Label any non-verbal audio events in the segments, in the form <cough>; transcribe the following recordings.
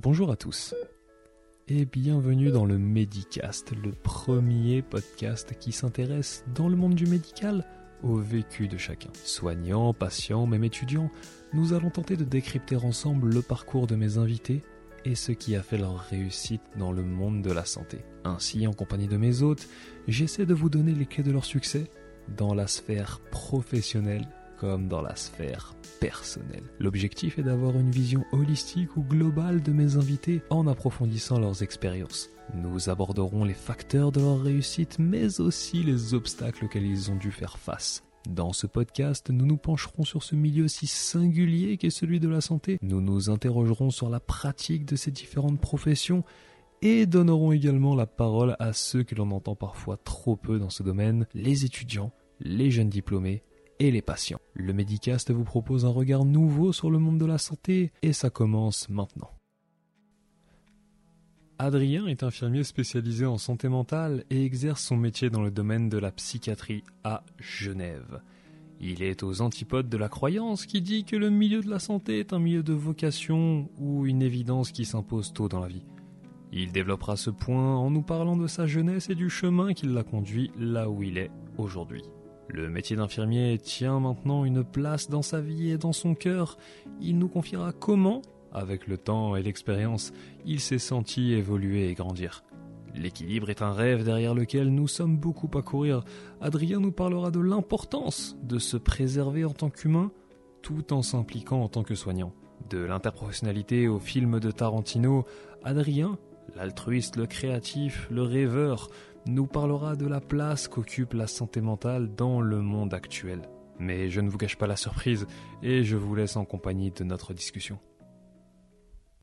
Bonjour à tous et bienvenue dans le Medicast, le premier podcast qui s'intéresse dans le monde du médical au vécu de chacun. Soignants, patients, même étudiants, nous allons tenter de décrypter ensemble le parcours de mes invités et ce qui a fait leur réussite dans le monde de la santé. Ainsi, en compagnie de mes hôtes, j'essaie de vous donner les clés de leur succès dans la sphère professionnelle comme dans la sphère personnelle. L'objectif est d'avoir une vision holistique ou globale de mes invités en approfondissant leurs expériences. Nous aborderons les facteurs de leur réussite mais aussi les obstacles auxquels ils ont dû faire face. Dans ce podcast, nous nous pencherons sur ce milieu si singulier qu'est celui de la santé. Nous nous interrogerons sur la pratique de ces différentes professions et donnerons également la parole à ceux que l'on entend parfois trop peu dans ce domaine, les étudiants, les jeunes diplômés et les patients. Le Medicast vous propose un regard nouveau sur le monde de la santé et ça commence maintenant. Adrien est infirmier spécialisé en santé mentale et exerce son métier dans le domaine de la psychiatrie à Genève. Il est aux antipodes de la croyance qui dit que le milieu de la santé est un milieu de vocation ou une évidence qui s'impose tôt dans la vie. Il développera ce point en nous parlant de sa jeunesse et du chemin qui l'a conduit là où il est aujourd'hui. Le métier d'infirmier tient maintenant une place dans sa vie et dans son cœur. Il nous confiera comment, avec le temps et l'expérience, il s'est senti évoluer et grandir. L'équilibre est un rêve derrière lequel nous sommes beaucoup à courir. Adrien nous parlera de l'importance de se préserver en tant qu'humain tout en s'impliquant en tant que soignant. De l'interprofessionnalité au film de Tarantino, Adrien, l'altruiste, le créatif, le rêveur, nous parlera de la place qu'occupe la santé mentale dans le monde actuel. Mais je ne vous cache pas la surprise et je vous laisse en compagnie de notre discussion.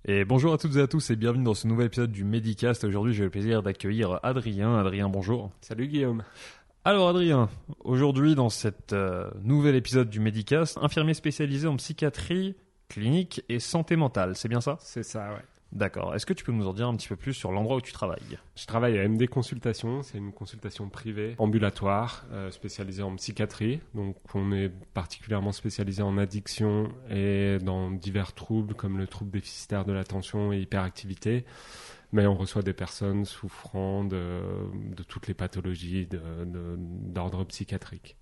Et bonjour à toutes et à tous et bienvenue dans ce nouvel épisode du Medicast. Aujourd'hui, j'ai le plaisir d'accueillir Adrien. Adrien, bonjour. Salut Guillaume. Alors Adrien, aujourd'hui dans cet euh, nouvel épisode du Medicast, infirmier spécialisé en psychiatrie clinique et santé mentale, c'est bien ça? C'est ça, ouais. D'accord. Est-ce que tu peux nous en dire un petit peu plus sur l'endroit où tu travailles? Je travaille à MD Consultation, c'est une consultation privée, ambulatoire, euh, spécialisée en psychiatrie. Donc on est particulièrement spécialisé en addiction et dans divers troubles comme le trouble déficitaire de l'attention et hyperactivité. Mais on reçoit des personnes souffrant de, toutes les pathologies d'ordre psychiatrique.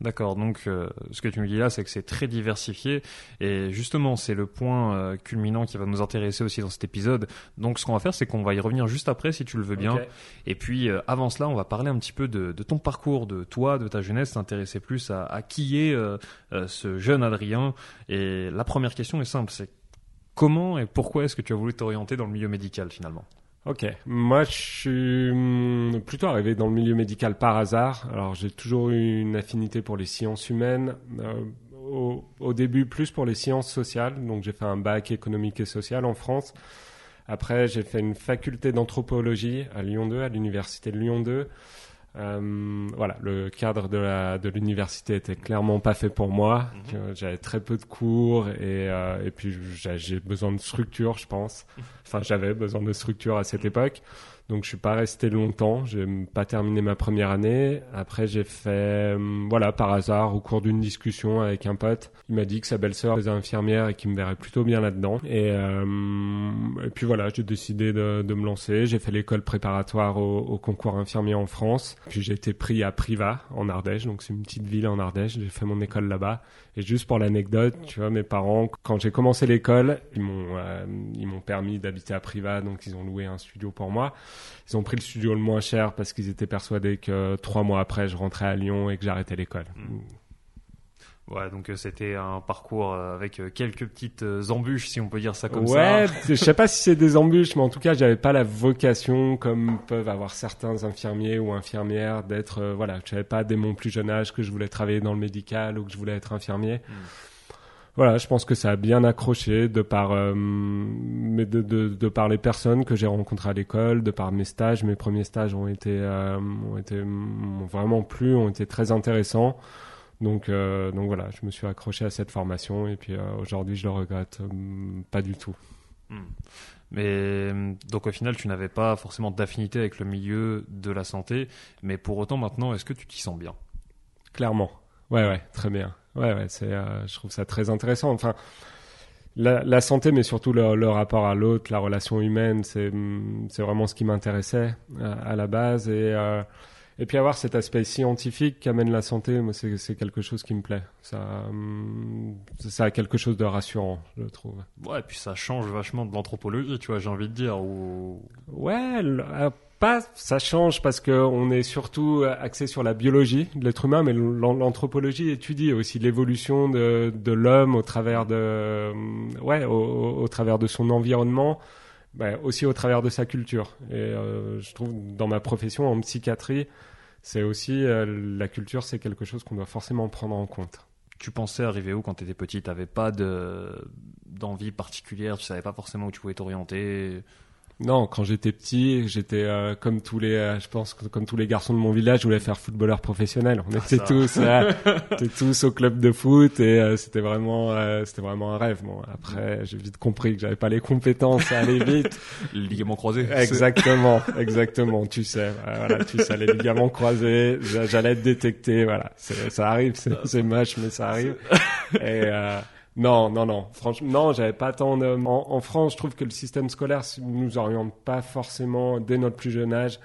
D'accord, donc euh, ce que tu me dis là, c'est que c'est très diversifié et justement c'est le point euh, culminant qui va nous intéresser aussi dans cet épisode. Donc ce qu'on va faire, c'est qu'on va y revenir juste après si tu le veux bien. Et puis euh, avant cela, on va parler un petit peu de, de, ton parcours, de toi, de ta jeunesse, s'intéresser plus à, à, qui est ce jeune Adrien. Et la première question est simple, c'est comment et pourquoi est-ce que tu as voulu t'orienter dans le milieu médical finalement? Ok, moi je suis hum, plutôt arrivé dans le milieu médical par hasard. Alors j'ai toujours eu une affinité pour les sciences humaines. Euh, au, au, début plus pour les sciences sociales, donc j'ai fait un bac économique et social en France. Après j'ai fait une faculté d'anthropologie à Lyon 2, à l'université de Lyon 2. Euh, voilà, le cadre de la de l'université était clairement pas fait pour moi. Mhm. J'avais très peu de cours et euh, et puis j'ai besoin de structure, je pense. Enfin, j'avais besoin de structure à cette époque. Donc je suis pas resté longtemps, j'ai pas terminé ma première année. Après j'ai fait, voilà, par hasard, au cours d'une discussion avec un pote, il m'a dit que sa belle-sœur faisait infirmière et qu'il me verrait plutôt bien là-dedans. Et, euh, et puis voilà, j'ai décidé de, de, me lancer. J'ai fait l'école préparatoire au, au, concours infirmier en France. Puis j'ai été pris à Privas en Ardèche, donc c'est une petite ville en Ardèche. J'ai fait mon école là-bas. Et juste pour l'anecdote, tu vois, mes parents, quand j'ai commencé l'école, ils m'ont euh, ils m'ont permis d'habiter à Privas, donc ils ont loué un studio pour moi. Ils ont pris le studio le moins cher parce qu'ils étaient persuadés que trois mois après, je rentrais à Lyon et que j'arrêtais l'école. Hmm. Ouais, donc euh, c'était un parcours euh, avec euh, quelques petites embûches, si on peut dire ça comme ça. Ouais, <laughs> je sais pas si c'est des embûches, mais en tout cas, j'avais pas la vocation comme peuvent avoir certains infirmiers ou infirmières d'être, voilà, j'avais pas dès mon plus jeune âge que je voulais travailler dans le médical ou que je voulais être infirmier. Hmm voilà, je pense que ça a bien accroché de par, euh, de, de, de, par les personnes que j'ai rencontrées à l'école, de par mes stages. Mes premiers stages ont été, euh, ont été ont vraiment plu, ont été très intéressants. Donc, euh, donc voilà, je me suis accroché à cette formation et puis aujourd'hui, je le regrette pas du tout. Hmm. Mais donc au final, tu n'avais pas forcément d'affinité avec le milieu de la santé, mais pour autant maintenant, est-ce que tu t'y sens bien? Clairement. Ouais, ouais, très bien. Ouais, ouais, c'est, euh, je trouve ça très intéressant. Enfin, la, santé, mais surtout le, rapport à l'autre, la relation humaine, c'est vraiment ce qui m'intéressait à, la base. Et, euh, et puis avoir cet aspect scientifique qu'amène la santé, c'est quelque chose qui me plaît. Ça, ça a quelque chose de rassurant, je trouve. Ouais, et puis ça change vachement de l'anthropologie, tu vois, j'ai envie de dire. Ou... Ouais, pas, ça change parce qu'on est surtout axé sur la biologie de l'être humain, mais l'anthropologie étudie aussi l'évolution de, de l'homme au travers de, ouais, au, travers de son environnement, bah, aussi au travers de sa culture. Et euh, je trouve dans ma profession en psychiatrie, c'est aussi euh, la culture, c'est quelque chose qu'on doit forcément prendre en compte. Tu pensais arriver où quand tu étais petit? T'avais pas de d'envie particulière, tu savais pas forcément où tu pouvais t'orienter? Non, quand j'étais petit, j'étais euh, comme tous les, euh, je pense comme tous les garçons de mon village, je voulais faire footballeur professionnel. On ah, était tous, euh, <laughs> tous au club de foot et c'était vraiment, c'était vraiment un rêve. Bon, après, j'ai vite compris que j'avais pas les compétences à aller vite. <laughs> les ligaments croisés. Exactement, exactement. Tu sais, voilà, tu sais, les ligaments croisés, j'allais être détecté. Voilà, ça arrive, c'est moche, mais ça arrive. <laughs> Et non, non, non. Franchement, non, j'avais pas tant de... en, France, je trouve que le système scolaire nous oriente pas forcément dès notre plus jeune âge.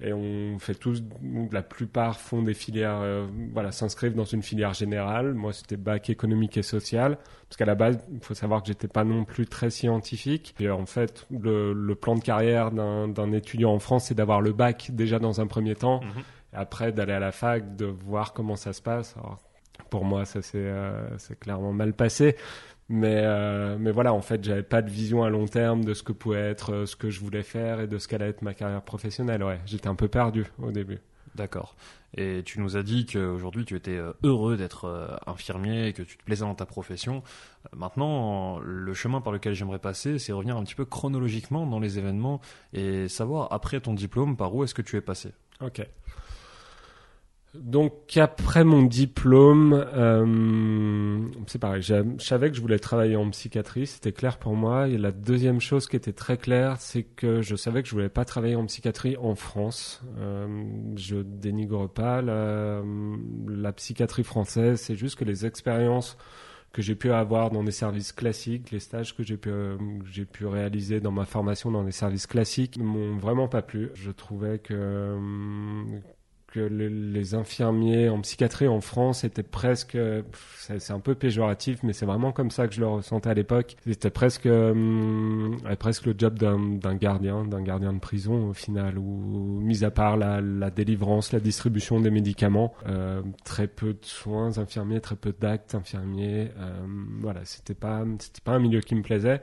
Et on fait tous, la plupart font des filières, euh, voilà, s'inscrivent dans une filière générale. Moi, c'était bac économique et social, parce qu'à la base, il faut savoir que j'étais pas non plus très scientifique. Et en fait, le, plan de carrière d'un étudiant en France, c'est d'avoir le bac déjà dans un premier temps, mhm. et après d'aller à la fac, de voir comment ça se passe. Alors, pour moi, ça s'est euh, clairement mal passé. Mais, euh, mais voilà, en fait, j'avais pas de vision à long terme de ce que pouvait être euh, ce que je voulais faire et de ce qu'allait être ma carrière professionnelle. Ouais, j'étais un peu perdu au début. D'accord. Et tu nous as dit qu'aujourd'hui tu étais heureux d'être infirmier et que tu te plaisais dans ta profession. Maintenant, le chemin par lequel j'aimerais passer, c'est revenir un petit peu chronologiquement dans les événements et savoir, après ton diplôme, par où est-ce que tu es passé? Ok. Donc après mon diplôme, euh, c'est pareil, je savais que je voulais travailler en psychiatrie, c'était clair pour moi. Et la deuxième chose qui était très claire, c'est que je savais que je voulais pas travailler en psychiatrie en France. Euh, je dénigre pas la, la psychiatrie française, c'est juste que les expériences que j'ai pu avoir dans des services classiques, les stages que j'ai pu, j'ai pu réaliser dans ma formation dans des services classiques m'ont vraiment pas plu. Je trouvais que que les, infirmiers en psychiatrie en France étaient presque, c'est un peu péjoratif, mais c'est vraiment comme ça que je le ressentais à l'époque. C'était presque, hum, presque le job d'un gardien, d'un gardien de prison au final, où mis à part la, la délivrance, la distribution des médicaments, euh, très peu de soins infirmiers, très peu d'actes infirmiers. Euh, voilà, c'était pas, c'était pas un milieu qui me plaisait.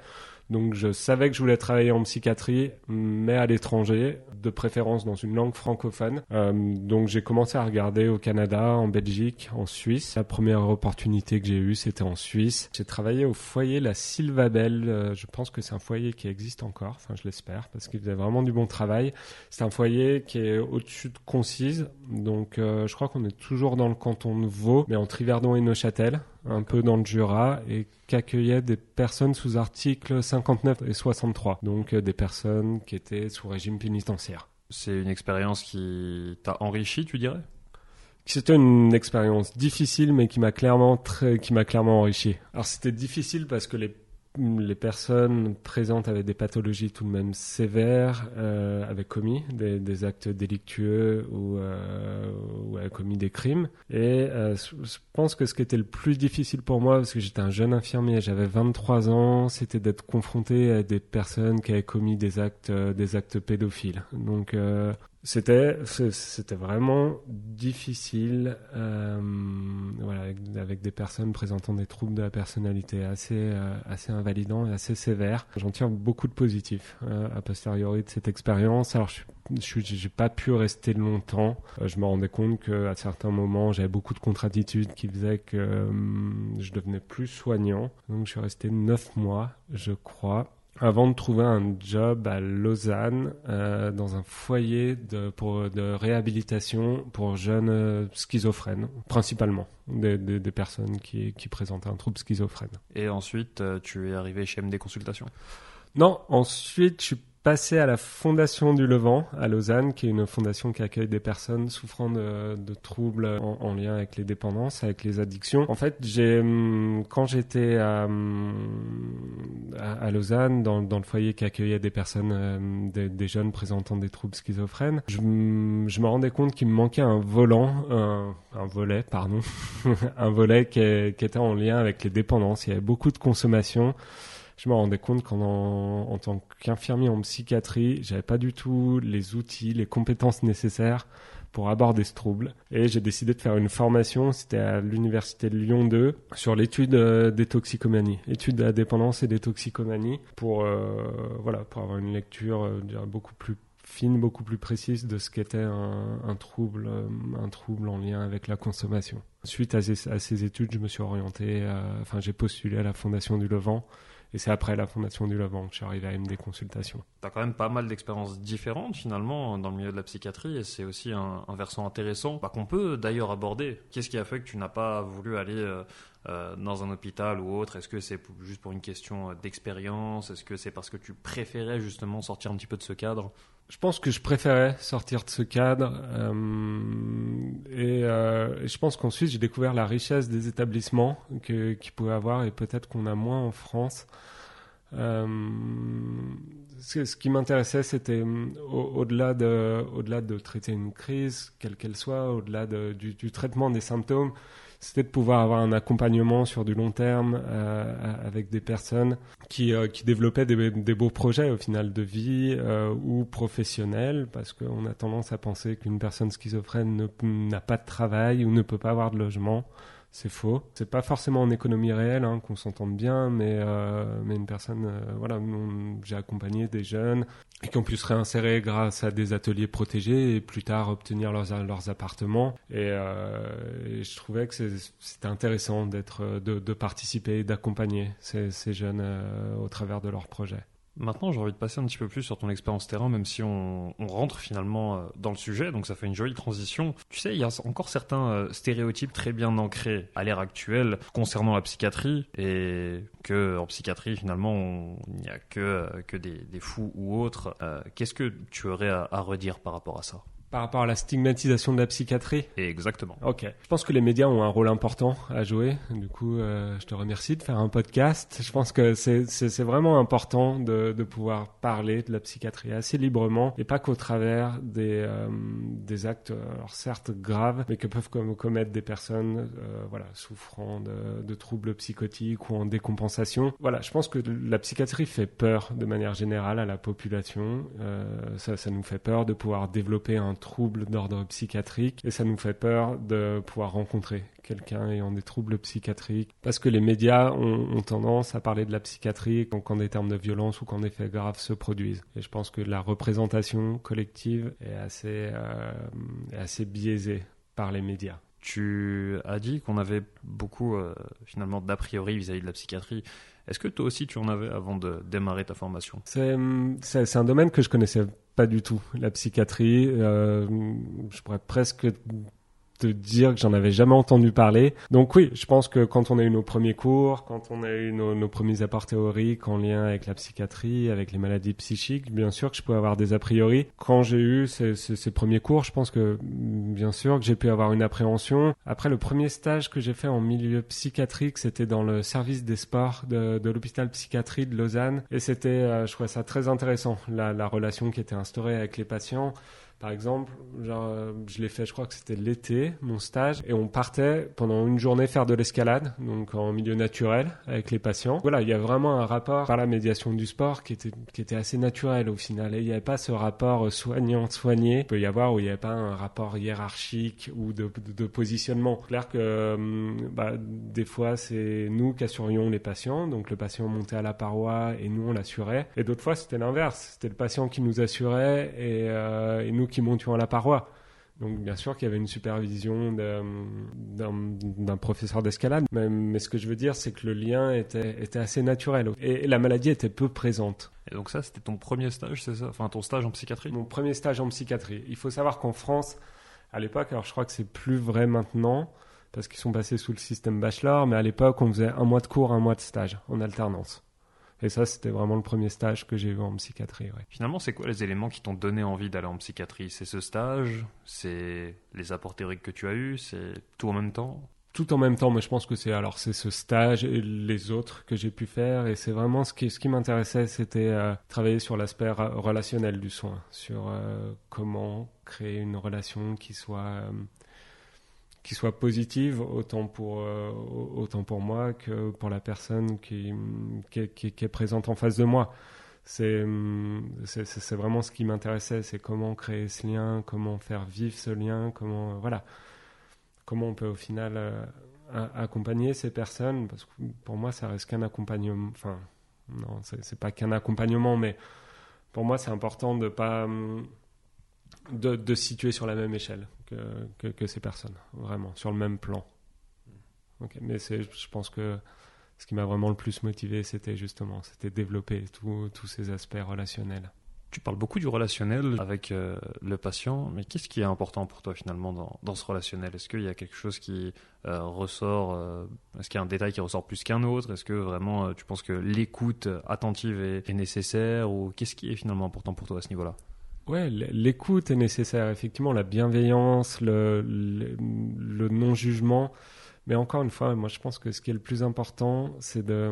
Donc je savais que je voulais travailler en psychiatrie, mais à l'étranger, de préférence dans une langue francophone. Euh, donc j'ai commencé à regarder au Canada, en Belgique, en Suisse. La première opportunité que j'ai eue, c'était en Suisse. J'ai travaillé au foyer La Sylvabelle. Euh, je pense que c'est un foyer qui existe encore, enfin je l'espère, parce qu'il faisait vraiment du bon travail. C'est un foyer qui est au-dessus de Concise. Donc euh, je crois qu'on est toujours dans le canton de Vaud, mais entre Yverdon et Neuchâtel un peu dans le Jura et qu'accueillait des personnes sous articles 59 et 63, donc euh, des personnes qui étaient sous régime pénitentiaire. C'est une expérience qui t'a enrichi, tu dirais? C'était une expérience difficile, mais qui m'a clairement très, qui m'a clairement enrichi. Alors c'était difficile parce que les les personnes présentes avec des pathologies tout de même sévères euh, avaient commis des, actes délictueux ou, euh, ou, avaient commis des crimes. Et euh, je pense que ce qui était le plus difficile pour moi, parce que j'étais un jeune infirmier, j'avais 23 ans, c'était d'être confronté à des personnes qui avaient commis des actes, des actes pédophiles. Donc c'était c'était vraiment difficile euh, voilà avec, des personnes présentant des troubles de la personnalité assez euh, assez invalidants et assez sévères. J'en tire beaucoup de positifs euh, a posteriori de cette expérience. Alors je j'ai pas pu rester longtemps. Je me rendais compte que à certains moments j'avais beaucoup de contradictions qui faisaient que je devenais plus soignant. Donc je suis resté neuf mois je crois avant de trouver un job à Lausanne euh, dans un foyer de, pour, de réhabilitation pour jeunes schizophrènes, principalement des, des, personnes qui, qui présentent un trouble schizophrène. Et ensuite, euh, tu es arrivé chez MD Consultation Non, ensuite je suis passé à la Fondation du Levant à Lausanne, qui est une fondation qui accueille des personnes souffrant de, troubles en, lien avec les dépendances, avec les addictions. En fait, j'ai hum, quand j'étais à, hum, Lausanne, dans, le foyer qui accueillait des personnes, des, des, jeunes présentant des troubles schizophrènes. Je, me rendais compte qu'il me manquait un volant, un, volet, pardon, <laughs> un volet qui, était en lien avec les dépendances. Il y avait beaucoup de consommation je me rendais compte qu'en en, tant qu'infirmier en psychiatrie, j'avais pas du tout les outils, les compétences nécessaires pour aborder ce trouble. Et j'ai décidé de faire une formation, c'était à l'université de Lyon 2, sur l'étude euh, des toxicomanies, étude de la dépendance et des toxicomanies, pour euh, voilà, pour avoir une lecture euh, beaucoup plus fine, beaucoup plus précise de ce qu'était un, trouble, un trouble en lien avec la consommation. Suite à ces, à ces études, je me suis orienté, enfin j'ai postulé à la Fondation du Levant et c'est après la fondation du Levant que je suis arrivé à MD Consultation. Tu as quand même pas mal d'expériences différentes finalement dans le milieu de la psychiatrie et c'est aussi un, versant intéressant bah, qu'on peut d'ailleurs aborder. Qu'est-ce qui a fait que tu n'as pas voulu aller euh, euh, dans un hôpital ou autre? Est-ce que c'est juste pour une question d'expérience? Est-ce que c'est parce que tu préférais justement sortir un petit peu de ce cadre? Je pense que je préférais sortir de ce cadre euh, et, je pense qu'ensuite j'ai découvert la richesse des établissements qu'ils pouvaient avoir et peut-être qu'on a moins en France. Euh, ce, qui m'intéressait, c'était au-delà de, au-delà de traiter une crise, quelle qu'elle soit, au-delà du, du, traitement des symptômes, c'était de pouvoir avoir un accompagnement sur du long terme euh, avec des personnes qui, euh, qui développaient des, des, beaux projets au final de vie euh, ou professionnels, parce qu'on a tendance à penser qu'une personne schizophrène n'a pas de travail ou ne peut pas avoir de logement c'est faux. C'est pas forcément en économie réelle hein, qu'on s'entende bien, mais euh, mais une personne, euh, voilà, j'ai accompagné des jeunes qui ont pu se réinsérer grâce à des ateliers protégés et plus tard obtenir leurs leurs appartements. Et, euh, je trouvais que c'était intéressant de, de, participer, d'accompagner ces jeunes au travers de leurs projets. Maintenant, j'ai envie de passer un petit peu plus sur ton expérience terrain, même si on, rentre finalement euh, dans le sujet, donc ça fait une jolie transition. Tu sais, il y a encore certains euh, stéréotypes très bien ancrés à l'ère actuelle concernant la psychiatrie, et que en psychiatrie, finalement, il n'y a que, euh, que des, fous ou autres. Qu'est-ce que tu aurais à redire par rapport à ça? Par rapport à la stigmatisation de la psychiatrie Exactement. Ok. Je pense que les médias ont un rôle important à jouer. Du coup, euh, je te remercie de faire un podcast. Je pense que c'est vraiment important de, de, pouvoir parler de la psychiatrie assez librement et pas qu'au travers des, euh, des actes, alors certes graves, mais que peuvent commettre des personnes euh, voilà, souffrant de, de, troubles psychotiques ou en décompensation. Voilà, je pense que la psychiatrie fait peur de manière générale à la population. Euh, ça, ça nous fait peur de pouvoir développer un troubles d'ordre psychiatrique et ça nous fait peur de pouvoir rencontrer quelqu'un ayant des troubles psychiatriques parce que les médias ont, tendance à parler de la psychiatrie quand, des termes de violence ou quand des faits graves se produisent. Et je pense que la représentation collective est assez, euh, assez biaisée par les médias. Tu as dit qu'on avait beaucoup euh, finalement d'a priori vis-à-vis de la psychiatrie. Est-ce que toi aussi tu en avais avant de démarrer ta formation? C'est un domaine que je connaissais pas du tout. La psychiatrie, euh, je pourrais presque te dire que j'en avais jamais entendu parler. Donc oui, je pense que quand on a eu nos premiers cours, quand on a eu nos, premiers apports théoriques en lien avec la psychiatrie, avec les maladies psychiques, bien sûr que je pouvais avoir des a priori. Quand j'ai eu ces, premiers cours, je pense que bien sûr que j'ai pu avoir une appréhension. Après, le premier stage que j'ai fait en milieu psychiatrique, c'était dans le service des sports de, l'hôpital psychiatrie de Lausanne. Et c'était, euh, je trouvais ça très intéressant, la relation qui était instaurée avec les patients. Par exemple, genre, euh, je l'ai fait, je crois que c'était l'été, mon stage, et on partait pendant une journée faire de l'escalade, donc en milieu naturel, avec les patients. Voilà, il y a vraiment un rapport par la médiation du sport qui était, qui était assez naturel au final. Et il n'y avait pas ce rapport soignant-soigné. Il peut y avoir où il n'y avait pas un rapport hiérarchique ou de, de, positionnement. Clair que euh, bah, des fois, c'est nous qui assurions les patients, donc le patient montait à la paroi et nous on l'assurait. Et d'autres fois, c'était l'inverse. C'était le patient qui nous assurait et, euh, et nous qui à la paroi. Donc bien sûr qu'il y avait une supervision d'un professeur d'escalade, mais, ce que je veux dire, c'est que le lien était, était assez naturel et, la maladie était peu présente. Et donc ça, c'était ton premier stage, c'est ça? Enfin, ton stage en psychiatrie? Mon premier stage en psychiatrie. Il faut savoir qu'en France, à l'époque, alors je crois que c'est plus vrai maintenant, parce qu'ils sont passés sous le système bachelor, mais à l'époque, on faisait un mois de cours, un mois de stage en alternance. Et ça, c'était vraiment le premier stage que j'ai eu en psychiatrie. Finalement, c'est quoi les éléments qui t'ont donné envie d'aller en psychiatrie? C'est ce stage? C'est les apports théoriques que tu as eus? C'est tout en même temps? Tout en même temps, mais je pense que c'est alors c'est ce stage et les autres que j'ai pu faire. Et c'est vraiment ce qui ce qui m'intéressait, c'était euh, travailler sur l'aspect relationnel du soin, sur euh, comment créer une relation qui soit euh, qui soit positive autant pour autant pour moi que pour la personne qui qui, est présente en face de moi. C'est c'est vraiment ce qui m'intéressait, c'est comment créer ce lien, comment faire vivre ce lien, comment voilà comment on peut au final euh, accompagner ces personnes Parce que pour moi, ça reste qu'un accompagnement. Enfin, non, c'est pas qu'un accompagnement, mais pour moi, c'est important de pas hum, de, se situer sur la même échelle que, ces personnes, vraiment, sur le même plan. mais je pense que ce qui m'a vraiment le plus motivé, c'était justement, c'était développer tous ces aspects relationnels. Tu parles beaucoup du relationnel avec euh, le patient, mais qu'est-ce qui est important pour toi finalement dans, dans ce relationnel? Est-ce qu'il y a quelque chose qui euh, ressort euh, Est-ce qu'il y a un détail qui ressort plus qu'un autre? Est-ce que vraiment tu penses que l'écoute attentive est, nécessaire? Ou qu'est-ce qui est finalement important pour toi à ce niveau-là? Ouais, l'écoute est nécessaire, effectivement, la bienveillance, le, non-jugement. Mais encore une fois, moi je pense que ce qui est le plus important, c'est de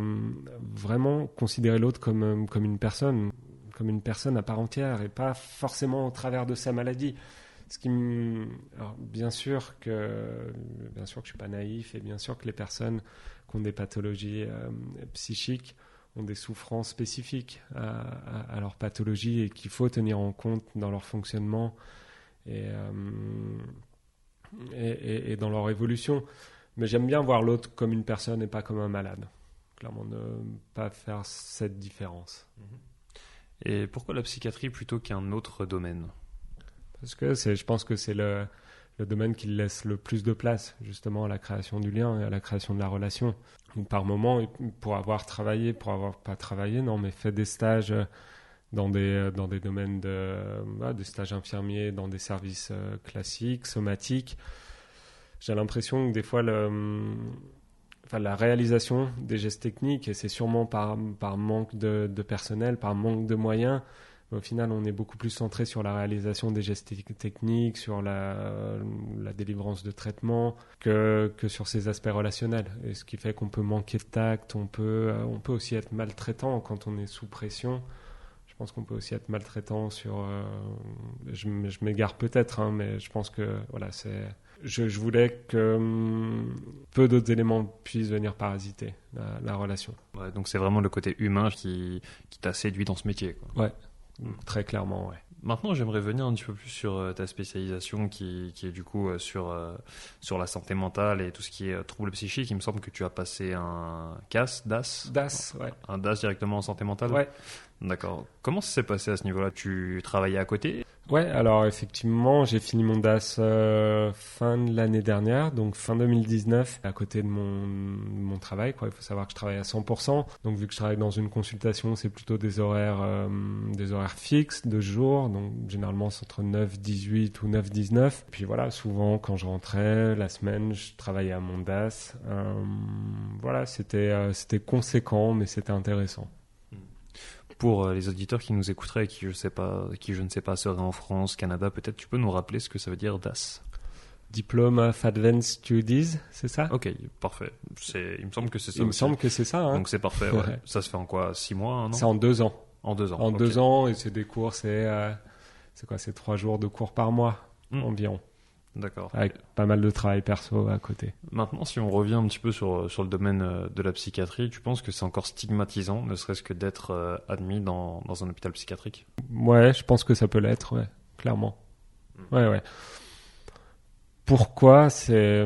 vraiment considérer l'autre comme, comme une personne comme une personne à part entière et pas forcément au travers de sa maladie. Ce qui bien sûr que bien sûr que je suis pas naïf et bien sûr que les personnes qui ont des pathologies euh, psychiques ont des souffrances spécifiques à, leur pathologie et qu'il faut tenir en compte dans leur fonctionnement et, euh, et, et, dans leur évolution. Mais j'aime bien voir l'autre comme une personne et pas comme un malade. Clairement, ne pas faire cette différence. Et pourquoi la psychiatrie plutôt qu'un autre domaine? Parce que je pense que c'est le, le, domaine qui laisse le plus de place justement à la création du lien et à la création de la relation. par moment, pour avoir travaillé, pour avoir pas travaillé, non, mais fait des stages dans des, dans des domaines de bah, des stages infirmiers, dans des services euh, classiques, somatiques, j'ai l'impression que des fois le la réalisation des gestes techniques, et c'est sûrement par, par manque de, personnel, par manque de moyens. Au final, on est beaucoup plus centré sur la réalisation des gestes techniques, sur la, la délivrance de traitement, que, que sur ces aspects relationnels. Et ce qui fait qu'on peut manquer de tact, on peut, euh, on peut aussi être maltraitant quand on est sous pression. Je pense qu'on peut aussi être maltraitant sur. Euh, je, je m'égare peut-être, hein, mais je pense que voilà, c'est je, voulais que hum, peu d'autres éléments puissent venir parasiter la, relation. donc c'est vraiment le côté humain qui, qui t'a séduit dans ce métier. Quoi. Ouais, très clairement, ouais. Maintenant, j'aimerais venir un petit peu plus sur euh, ta spécialisation qui, qui est du coup euh, sur, euh, sur la santé mentale et tout ce qui est troubles psychiques. Il me semble que tu as passé un CAS, DAS DAS, ouais. Un DAS directement en santé mentale Ouais. D'accord. Comment ça s'est passé à ce niveau-là? Tu travaillais à côté? Ouais, alors effectivement, j'ai fini mon DAS euh, fin de l'année dernière, donc fin 2019, à côté de mon, mon travail. Quoi. Il faut savoir que je travaille à 100%. Donc vu que je travaille dans une consultation, c'est plutôt des horaires, euh, des horaires fixes de jour. Donc généralement c'est entre 9, 18 ou 9, 19. Puis voilà, souvent quand je rentrais la semaine, je travaillais à mon DAS. Euh, voilà, c'était c'était conséquent, mais c'était intéressant pour euh, les auditeurs qui nous écouteraient et qui je, sais pas, qui, je ne sais pas, seraient en France, Canada, peut-être tu peux nous rappeler ce que ça veut dire DAS? Diplôme of Advanced Studies, c'est ça? Ok, parfait. Il me semble que c'est ça. Il me semble que c'est ça. Hein. Donc c'est parfait. Ça se fait en quoi Six mois, un an? C'est en deux ans. En deux ans. En deux ans, et c'est des cours, c'est euh, quoi C'est trois jours de cours par mois hmm. environ. D'accord. Avec pas mal de travail perso à côté. Maintenant, si on revient un petit peu sur, sur le domaine euh, de la psychiatrie, tu penses que c'est encore stigmatisant, ne serait-ce que d'être euh, admis dans, dans, un hôpital psychiatrique? Ouais, je pense que ça peut l'être, ouais, clairement. Hmm. Ouais, ouais pourquoi c'est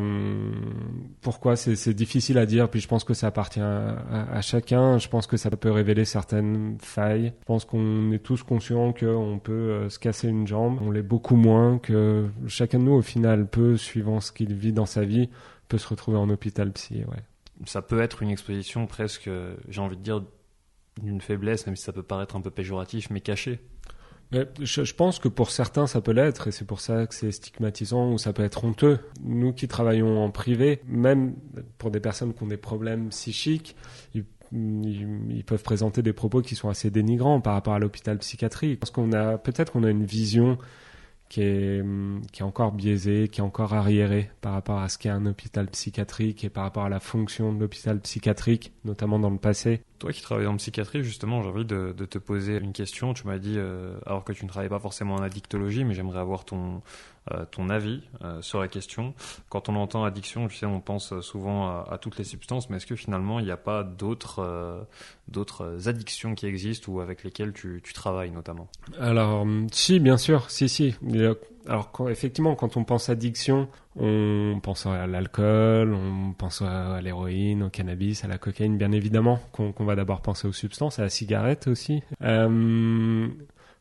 pourquoi c'est difficile à dire puis je pense que ça appartient à, chacun. Je pense que ça peut révéler certaines failles. Je pense qu'on est tous conscients qu'on peut euh, se casser une jambe. On l'est beaucoup moins que chacun de nous au final peut suivant ce qu'il vit dans sa vie peut se retrouver en hôpital psy ouais. Ça peut être une exposition presque j'ai envie de dire d'une faiblesse même si ça peut paraître un peu péjoratif mais cachée je, pense que pour certains, ça peut l'être, et c'est pour ça que c'est stigmatisant ou ça peut être honteux. Nous qui travaillons en privé, même pour des personnes qui ont des problèmes psychiques, ils, peuvent présenter des propos qui sont assez dénigrants par rapport à l'hôpital psychiatrique. Parce qu'on a peut-être qu'on a une vision qui est, hum, qui est encore biaisé, qui est encore arriéré par rapport à ce qu'est un hôpital psychiatrique et par rapport à la fonction de l'hôpital psychiatrique, notamment dans le passé. Toi qui travailles en psychiatrie, justement, j'ai envie de, te poser une question. Tu m'as dit, euh, alors que tu ne travailles pas forcément en addictologie, mais j'aimerais avoir ton, euh, ton avis euh, sur la question. Quand on entend addiction, on pense souvent à, toutes les substances, mais est-ce que finalement il n'y a pas d'autres euh, addictions qui existent ou avec lesquelles tu, travailles notamment? Alors, si, bien sûr, si, si. Alors, effectivement, quand on pense addiction, on pense à l'alcool, on pense à, l'héroïne, au cannabis, à la cocaïne, bien évidemment, qu'on va d'abord penser aux substances, à la cigarette aussi. Euh,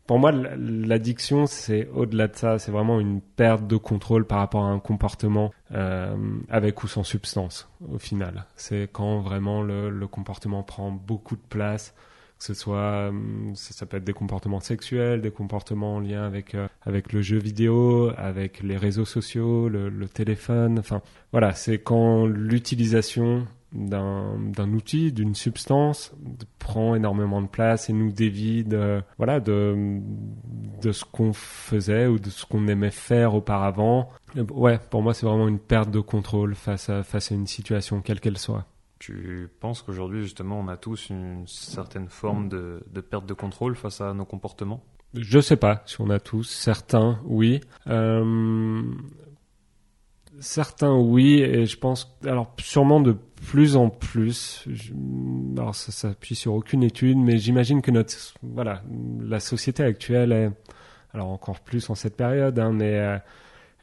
pour moi, l'addiction, c'est au-delà de ça, c'est vraiment une perte de contrôle par rapport à un comportement euh, avec ou sans substance, au final. C'est quand vraiment le, comportement prend beaucoup de place, que ce soit, euh, ça, peut être des comportements sexuels, des comportements en lien avec euh, avec le jeu vidéo, avec les réseaux sociaux, le, le téléphone. Enfin, voilà, c'est quand l'utilisation d'un outil, d'une substance, prend énormément de place et nous dévie de, voilà, de, de ce qu'on faisait ou de ce qu'on aimait faire auparavant. Ouais, pour moi, c'est vraiment une perte de contrôle face à, face à une situation, quelle qu'elle soit. Tu penses qu'aujourd'hui, justement, on a tous une certaine forme de, de perte de contrôle face à nos comportements? Je sais pas si on a tous. Certains, oui. Euh, Certains oui, et je pense, alors sûrement de plus en plus. alors ça s'appuie sur aucune étude, mais j'imagine que notre, voilà, la société actuelle est, alors encore plus en cette période, hein, mais euh,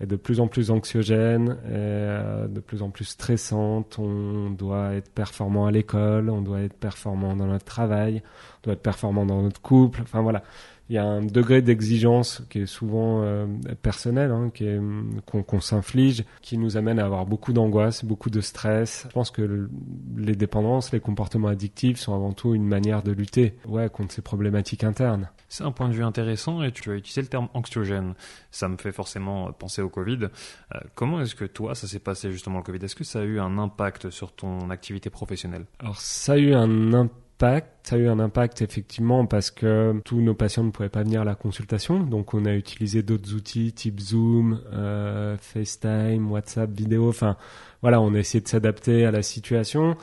est de plus en plus anxiogène, euh, de plus en plus stressante. On doit être performant à l'école, on doit être performant dans notre travail, on doit être performant dans notre couple. Enfin voilà, il y a un degré d'exigence qui est souvent euh, personnel, hein, qui est qu'on s'inflige, qui nous amène à avoir beaucoup d'angoisse, beaucoup de stress. Je pense que les dépendances, les comportements addictifs sont avant tout une manière de lutter, ouais, contre ces problématiques internes. C'est un point de vue intéressant et tu as utilisé le terme anxiogène. Ça me fait forcément penser au Covid. Euh, comment est-ce que toi, ça s'est passé justement le Covid? Est-ce que ça a eu un impact sur ton activité professionnelle? Alors ça a eu un impact ça a eu un impact effectivement parce que tous nos patients ne pouvaient pas venir à la consultation. Donc on a utilisé d'autres outils type Zoom, euh, FaceTime, WhatsApp, vidéo. Enfin voilà, on a essayé de s'adapter à la situation.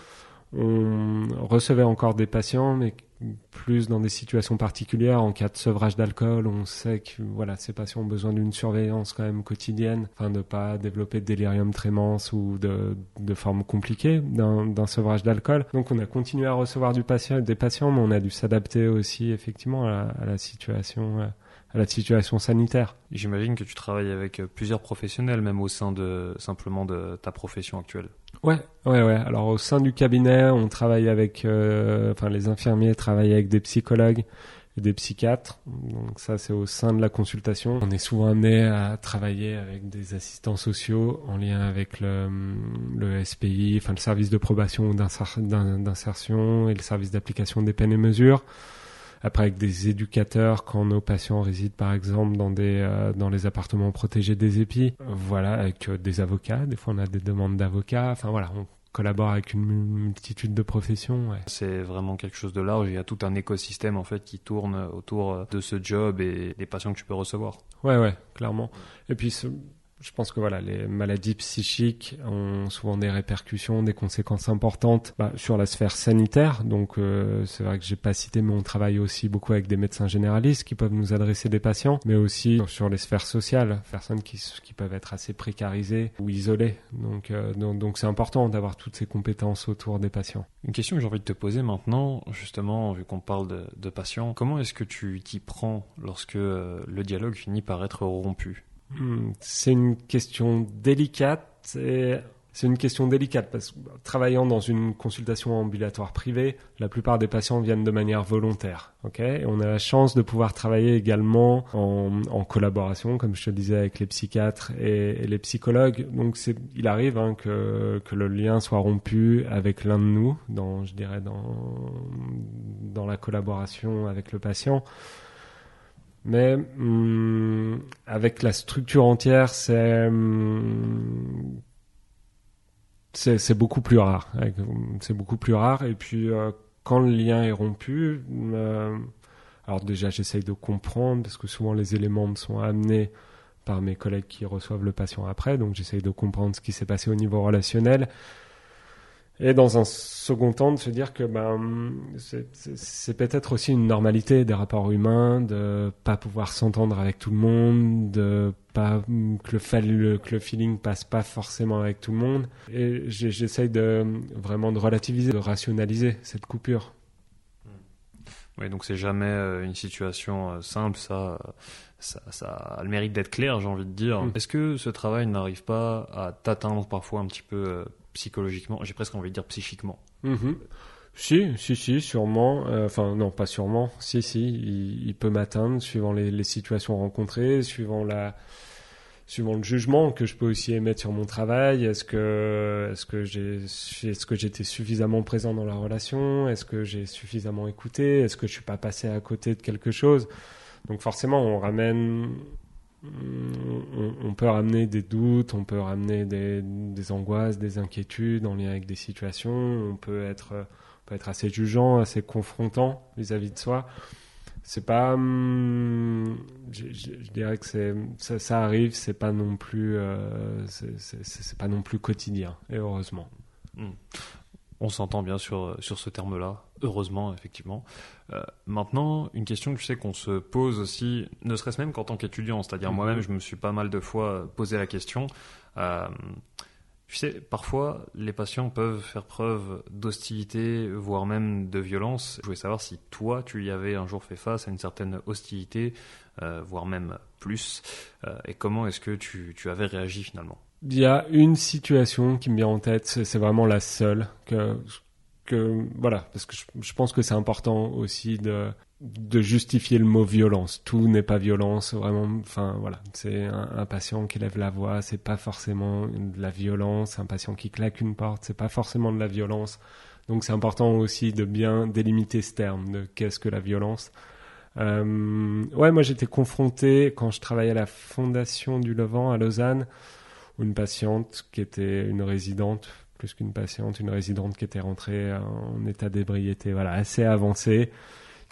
On recevait encore des patients, mais plus dans des situations particulières, en cas de sevrage d'alcool, on sait que voilà, ces patients ont besoin d'une surveillance même quotidienne, afin de pas développer de délirium tremens ou de, formes compliquées d'un sevrage d'alcool. Donc on a continué à recevoir des patients, mais on a dû s'adapter aussi effectivement à, à la situation. À, la situation sanitaire. J'imagine que tu travailles avec plusieurs professionnels, même au sein de simplement de ta profession actuelle. Ouais, ouais, ouais. Alors au sein du cabinet, on travaille avec, euh, enfin les infirmiers travaillent avec des psychologues et des psychiatres. Donc ça, c'est au sein de la consultation. On est souvent amené à travailler avec des assistants sociaux en lien avec le, le SPI, enfin le service de probation ou d'insertion et le service d'application des peines et mesures. Après, avec des éducateurs, quand nos patients résident par exemple dans des euh, dans les appartements protégés des épis, voilà, avec euh, des avocats. Des fois, on a des demandes d'avocats. Enfin voilà, on collabore avec une multitude de professions. Ouais. C'est vraiment quelque chose de large. Il y a tout un écosystème en fait qui tourne autour de ce job et des patients que tu peux recevoir. Ouais, ouais, clairement. Et puis je pense que voilà, les maladies psychiques ont souvent des répercussions, des conséquences importantes bah, sur la sphère sanitaire. Donc euh, c'est vrai que j'ai pas cité, mais on travaille aussi beaucoup avec des médecins généralistes qui peuvent nous adresser des patients, mais aussi sur les sphères sociales, personnes qui, peuvent être assez précarisées ou isolées. Donc euh, donc c'est important d'avoir toutes ces compétences autour des patients. Une question que j'ai envie de te poser maintenant, justement, vu qu'on parle de, de, patients, comment est-ce que tu t'y prends lorsque euh, le dialogue finit par être rompu? C'est une question délicate. C'est une question délicate parce que travaillant dans une consultation ambulatoire privée, la plupart des patients viennent de manière volontaire. ok? Et on a la chance de pouvoir travailler également en, collaboration, comme je te disais, avec les psychiatres et, les psychologues. Donc il arrive hein, que, que le lien soit rompu avec l'un de nous, dans, je dirais, dans, dans la collaboration avec le patient. Mais hum, avec la structure entière, c'est hum, c'est beaucoup plus rare. C'est beaucoup plus rare. Et puis euh, quand le lien est rompu, euh, alors déjà j'essaye de comprendre parce que souvent les éléments me sont amenés par mes collègues qui reçoivent le patient après. Donc j'essaye de comprendre ce qui s'est passé au niveau relationnel. Et dans un second temps, de se dire que ben, c'est peut-être aussi une normalité des rapports humains, de pas pouvoir s'entendre avec tout le monde, de pas que le, que le feeling passe pas forcément avec tout le monde. Et j'essaye de vraiment de relativiser, de rationaliser cette coupure. Oui, donc c'est jamais euh, une situation euh, simple, ça, ça, ça a le mérite d'être clair, j'ai envie de dire. Mm. Est-ce que ce travail n'arrive pas à t'atteindre parfois un petit peu euh, psychologiquement, j'ai presque envie de dire psychiquement mm-hmm. Si, si, si, sûrement. Enfin, non, pas sûrement. Si, si, il, peut m'atteindre suivant les, les, situations rencontrées, suivant la, suivant le jugement que je peux aussi émettre sur mon travail. Est-ce que, est-ce que j'ai, est-ce que j'étais suffisamment présent dans la relation? Est-ce que j'ai suffisamment écouté? Est-ce que je suis pas passé à côté de quelque chose? Donc forcément, on ramène, on, peut ramener des doutes, on peut ramener des, angoisses, des inquiétudes en lien avec des situations. On peut être, peut être assez jugeant, assez confrontant vis-à-vis de soi c'est pas hum, je, dirais que ça, arrive c'est pas non plus euh, pas non plus quotidien et heureusement hmm. On s'entend bien sur euh, sur ce terme là heureusement effectivement euh, maintenant une question que je sais qu'on se pose aussi ne serait-ce même qu'en tant qu'étudiant c'est-à-dire mhm. moi-même je me suis pas mal de fois posé la question tu sais, parfois, les patients peuvent faire preuve d'hostilité, voire même de violence. Je voulais savoir si toi, tu y avais un jour fait face à une certaine hostilité, euh, voire même plus, euh, et comment est-ce que tu, tu, avais réagi finalement? Il y a une situation qui me vient en tête, c'est vraiment la seule que, que voilà, parce que je, pense que c'est important aussi de, de justifier le mot violence. Tout n'est pas violence, vraiment. Enfin voilà, c'est un, patient qui lève la voix, c'est pas forcément de la violence. Un patient qui claque une porte, c'est pas forcément de la violence. Donc c'est important aussi de bien délimiter ce terme de qu'est-ce que la violence. Euh, ouais, moi j'étais confronté quand je travaillais à la Fondation du Levant à Lausanne, une patiente qui était une résidente, plus qu'une patiente, une résidente qui était rentrée en état d'ébriété, voilà, assez avancée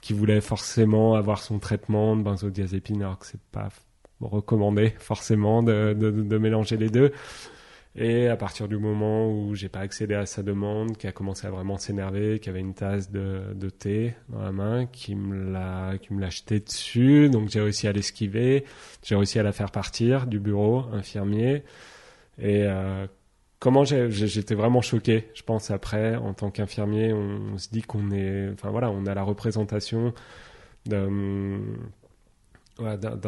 qui voulait forcément avoir son traitement de benzodiazépine alors que c'est pas recommandé <laughs> forcément de, de, mélanger les deux. Et à partir du moment où j'ai pas accédé à sa demande, qui a commencé à vraiment s'énerver, qui avait une tasse de, de, thé dans la main, qui me l'a, qui me l'a jeté dessus, donc j'ai réussi à l'esquiver, j'ai réussi à la faire partir du bureau infirmier. Et euh, comment j'étais vraiment choqué. Je pense après, en tant qu'infirmier, on, se dit qu'on est, enfin voilà, on a la représentation d'un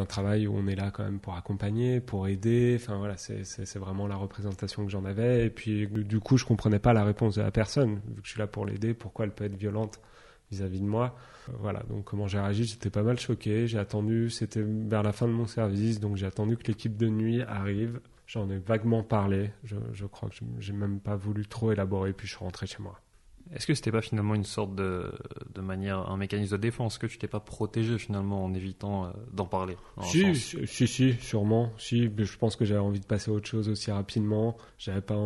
travail où on est là quand même pour accompagner, pour aider. Enfin voilà, c'est vraiment la représentation que j'en avais. Et puis du coup, je comprenais pas la réponse de la personne. Vu que je suis là pour l'aider, pourquoi elle peut être violente vis-à-vis de moi Voilà. Donc comment j'ai réagi J'étais pas mal choqué. J'ai attendu. C'était vers la fin de mon service, donc j'ai attendu que l'équipe de nuit arrive J'en ai vaguement parlé. Je, je crois que j'ai même pas voulu trop élaborer, puis je suis rentré chez moi. Est-ce que c'était pas finalement une sorte de, de, manière, un mécanisme de défense que tu t'es pas protégé finalement en évitant euh, d'en parler si, si, si, sûrement. Si, je pense que j'avais envie de passer à autre chose aussi rapidement. J'avais pas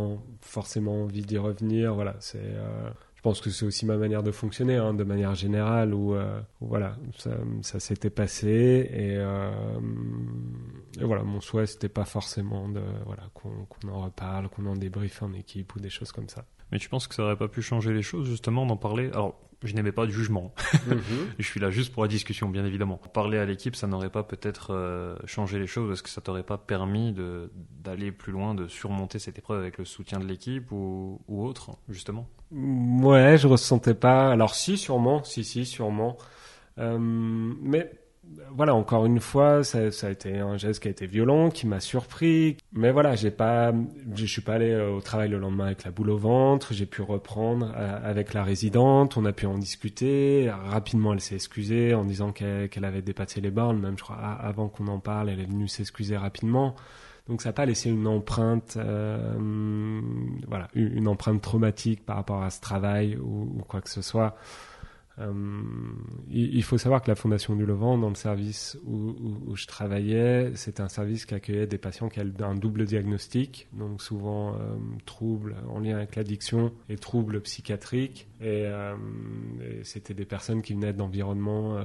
forcément envie d'y revenir. Voilà, c'est. Euh, je pense que c'est aussi ma manière de fonctionner, hein, de manière générale, où, euh, voilà, ça, ça s'était passé et, euh, et, voilà, mon souhait c'était pas forcément de voilà qu'on en reparle, qu'on en débriefe en équipe ou des choses comme ça. Mais tu penses que ça aurait pas pu changer les choses justement d'en parler? Alors, je n'aimais pas de jugement. <laughs> Mhm. je suis là juste pour la discussion, bien évidemment. Parler à l'équipe, ça n'aurait pas peut-être euh, changé les choses. Est-ce que ça t'aurait pas permis d'aller plus loin, de surmonter cette épreuve avec le soutien de l'équipe ou, ou autre, justement Ouais, je ressentais pas. Alors si, sûrement, si, si, sûrement. Euh, mais voilà, encore une fois, ça, ça, a été un geste qui a été violent, qui m'a surpris. Mais voilà, j'ai pas, je suis pas allé euh, au travail le lendemain avec la boule au ventre. J'ai pu reprendre euh, avec la résidente. On a pu en discuter. Rapidement, elle s'est excusée en disant qu'elle avait dépassé les bornes. Même, je crois, avant qu'on en parle, elle est venue s'excuser rapidement. Donc, ça n'a pas laissé une empreinte, euh, voilà, une empreinte traumatique par rapport à ce travail ou, quoi que ce soit. Euh, il, faut savoir que la Fondation du Levant, dans le service où, je travaillais, c'est un service qui accueillait des patients qui avaient un double diagnostic, donc souvent euh, troubles en lien avec l'addiction et troubles psychiatriques. Et, c'était des personnes qui venaient d'environnements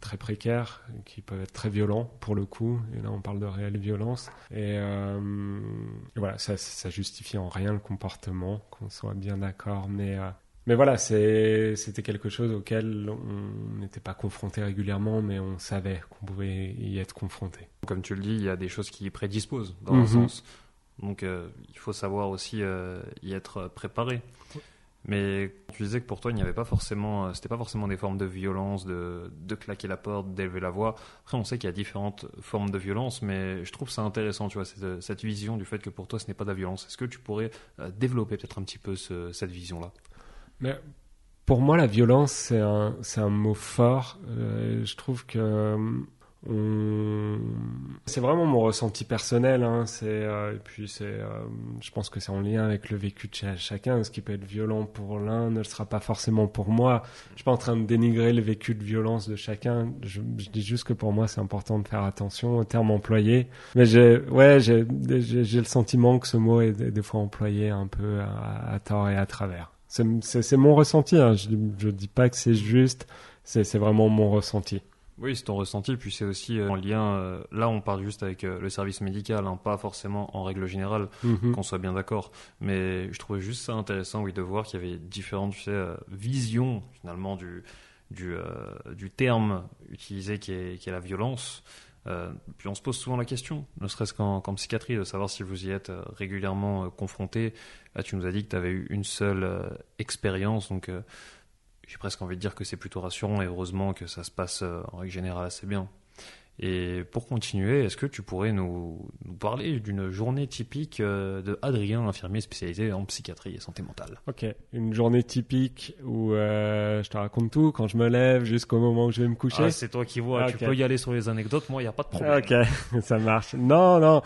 très précaires, qui peuvent être très violents pour le coup. Et là, on parle de réelle violence. Et, voilà, ça, ça justifie en rien le comportement, qu'on soit bien d'accord. Mais mais voilà, c'était quelque chose auquel on n'était pas confronté régulièrement, mais on savait qu'on pouvait y être confronté. Comme tu le dis, il y a des choses qui prédisposent dans un mhm. sens. Donc euh, il faut savoir aussi euh, y être préparé. Mais tu disais que pour toi, il n'y avait pas forcément, euh, c'était pas forcément des formes de violence, de, de claquer la porte, d'élever la voix. Après, on sait qu'il y a différentes formes de violence, mais je trouve ça intéressant, tu vois, cette, cette vision du fait que pour toi, ce n'est pas de la violence. Est-ce que tu pourrais développer peut-être un petit peu cette vision-là? Mais pour moi, la violence, c'est un, un mot fort. Euh, je trouve que euh, c'est vraiment mon ressenti personnel. Hein. C'est euh, et puis c'est, je pense que c'est en lien avec le vécu de chacun. Ce qui peut être violent pour l'un ne le sera pas forcément pour moi. Je suis pas en train de dénigrer le vécu de violence de chacun. Je, dis juste que pour moi, c'est important de faire attention aux termes employés. Mais j'ai, ouais, j'ai, le sentiment que ce mot est des fois employé un peu à tort et à travers. C'est mon ressenti. Hein. Je ne dis pas que c'est juste. C'est vraiment mon ressenti. Oui, c'est ton ressenti, puis c'est aussi euh, en lien. Euh, là, on parle juste avec euh, le service médical, hein, pas forcément en règle générale, mhm. qu'on soit bien d'accord. Mais je trouvais juste ça intéressant, oui, de voir qu'il y avait différentes tu sais, visions finalement du du, du terme utilisé qui est, qui est la violence. Euh, puis on se pose souvent la question, ne serait-ce qu'en psychiatrie, de savoir si vous y êtes régulièrement confronté. Là, tu nous as dit que tu avais eu une seule expérience, donc j'ai presque envie de dire que c'est plutôt rassurant et heureusement que ça se passe en règle générale assez bien. Et pour continuer, est-ce que tu pourrais nous, nous parler d'une journée typique euh, de Adrien, infirmier spécialisé en psychiatrie et santé mentale? Ok, une journée typique où euh, je te raconte tout quand je me lève jusqu'au moment où je vais me coucher. Ah, c'est toi qui vois, tu peux y aller sur les anecdotes, moi il n'y a pas de problème. Ok, <laughs> ça marche. Non, non,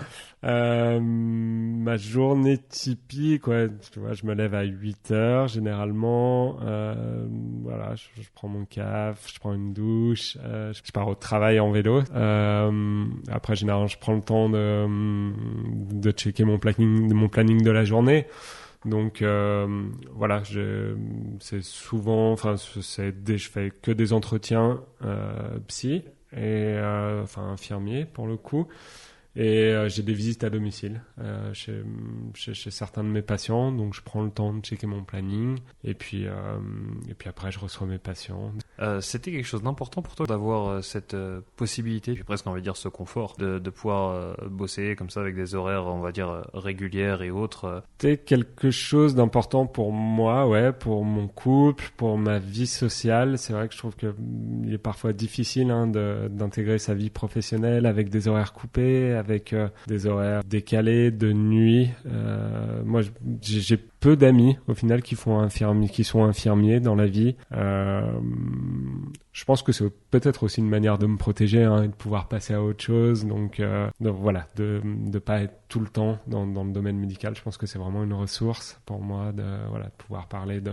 euh, ma journée typique, ouais, tu vois, je me lève à 8 heures généralement. Euh, voilà, je, prends mon caf, je prends une douche, je pars au travail en vélo. Euh, après, généralement, je prends le temps de, de checker mon planning, mon planning de la journée. Donc euh, voilà, c'est souvent, enfin, je fais que des entretiens euh, psy et enfin infirmier pour le coup. Et euh, j'ai des visites à domicile euh, chez, chez, chez, certains de mes patients, donc je prends le temps de checker mon planning. Et puis, euh, et puis après, je reçois mes patients. C'était quelque chose d'important pour toi d'avoir cette possibilité, j'ai presque envie de dire ce confort, de, de pouvoir bosser comme ça avec des horaires, on va dire, régulières et autres. C'était quelque chose d'important pour moi, ouais, pour mon couple, pour ma vie sociale. C'est vrai que je trouve qu'il est parfois difficile hein, d'intégrer sa vie professionnelle avec des horaires coupés avec euh, des horaires décalés de nuit. Euh, moi, j'ai peu d'amis au final qui font infirmiers, qui sont infirmiers dans la vie. Euh, je pense que c'est peut-être aussi une manière de me protéger hein, et de pouvoir passer à autre chose. Donc, voilà, de ne pas être tout le temps dans, dans, le domaine médical. Je pense que c'est vraiment une ressource pour moi de voilà de pouvoir parler de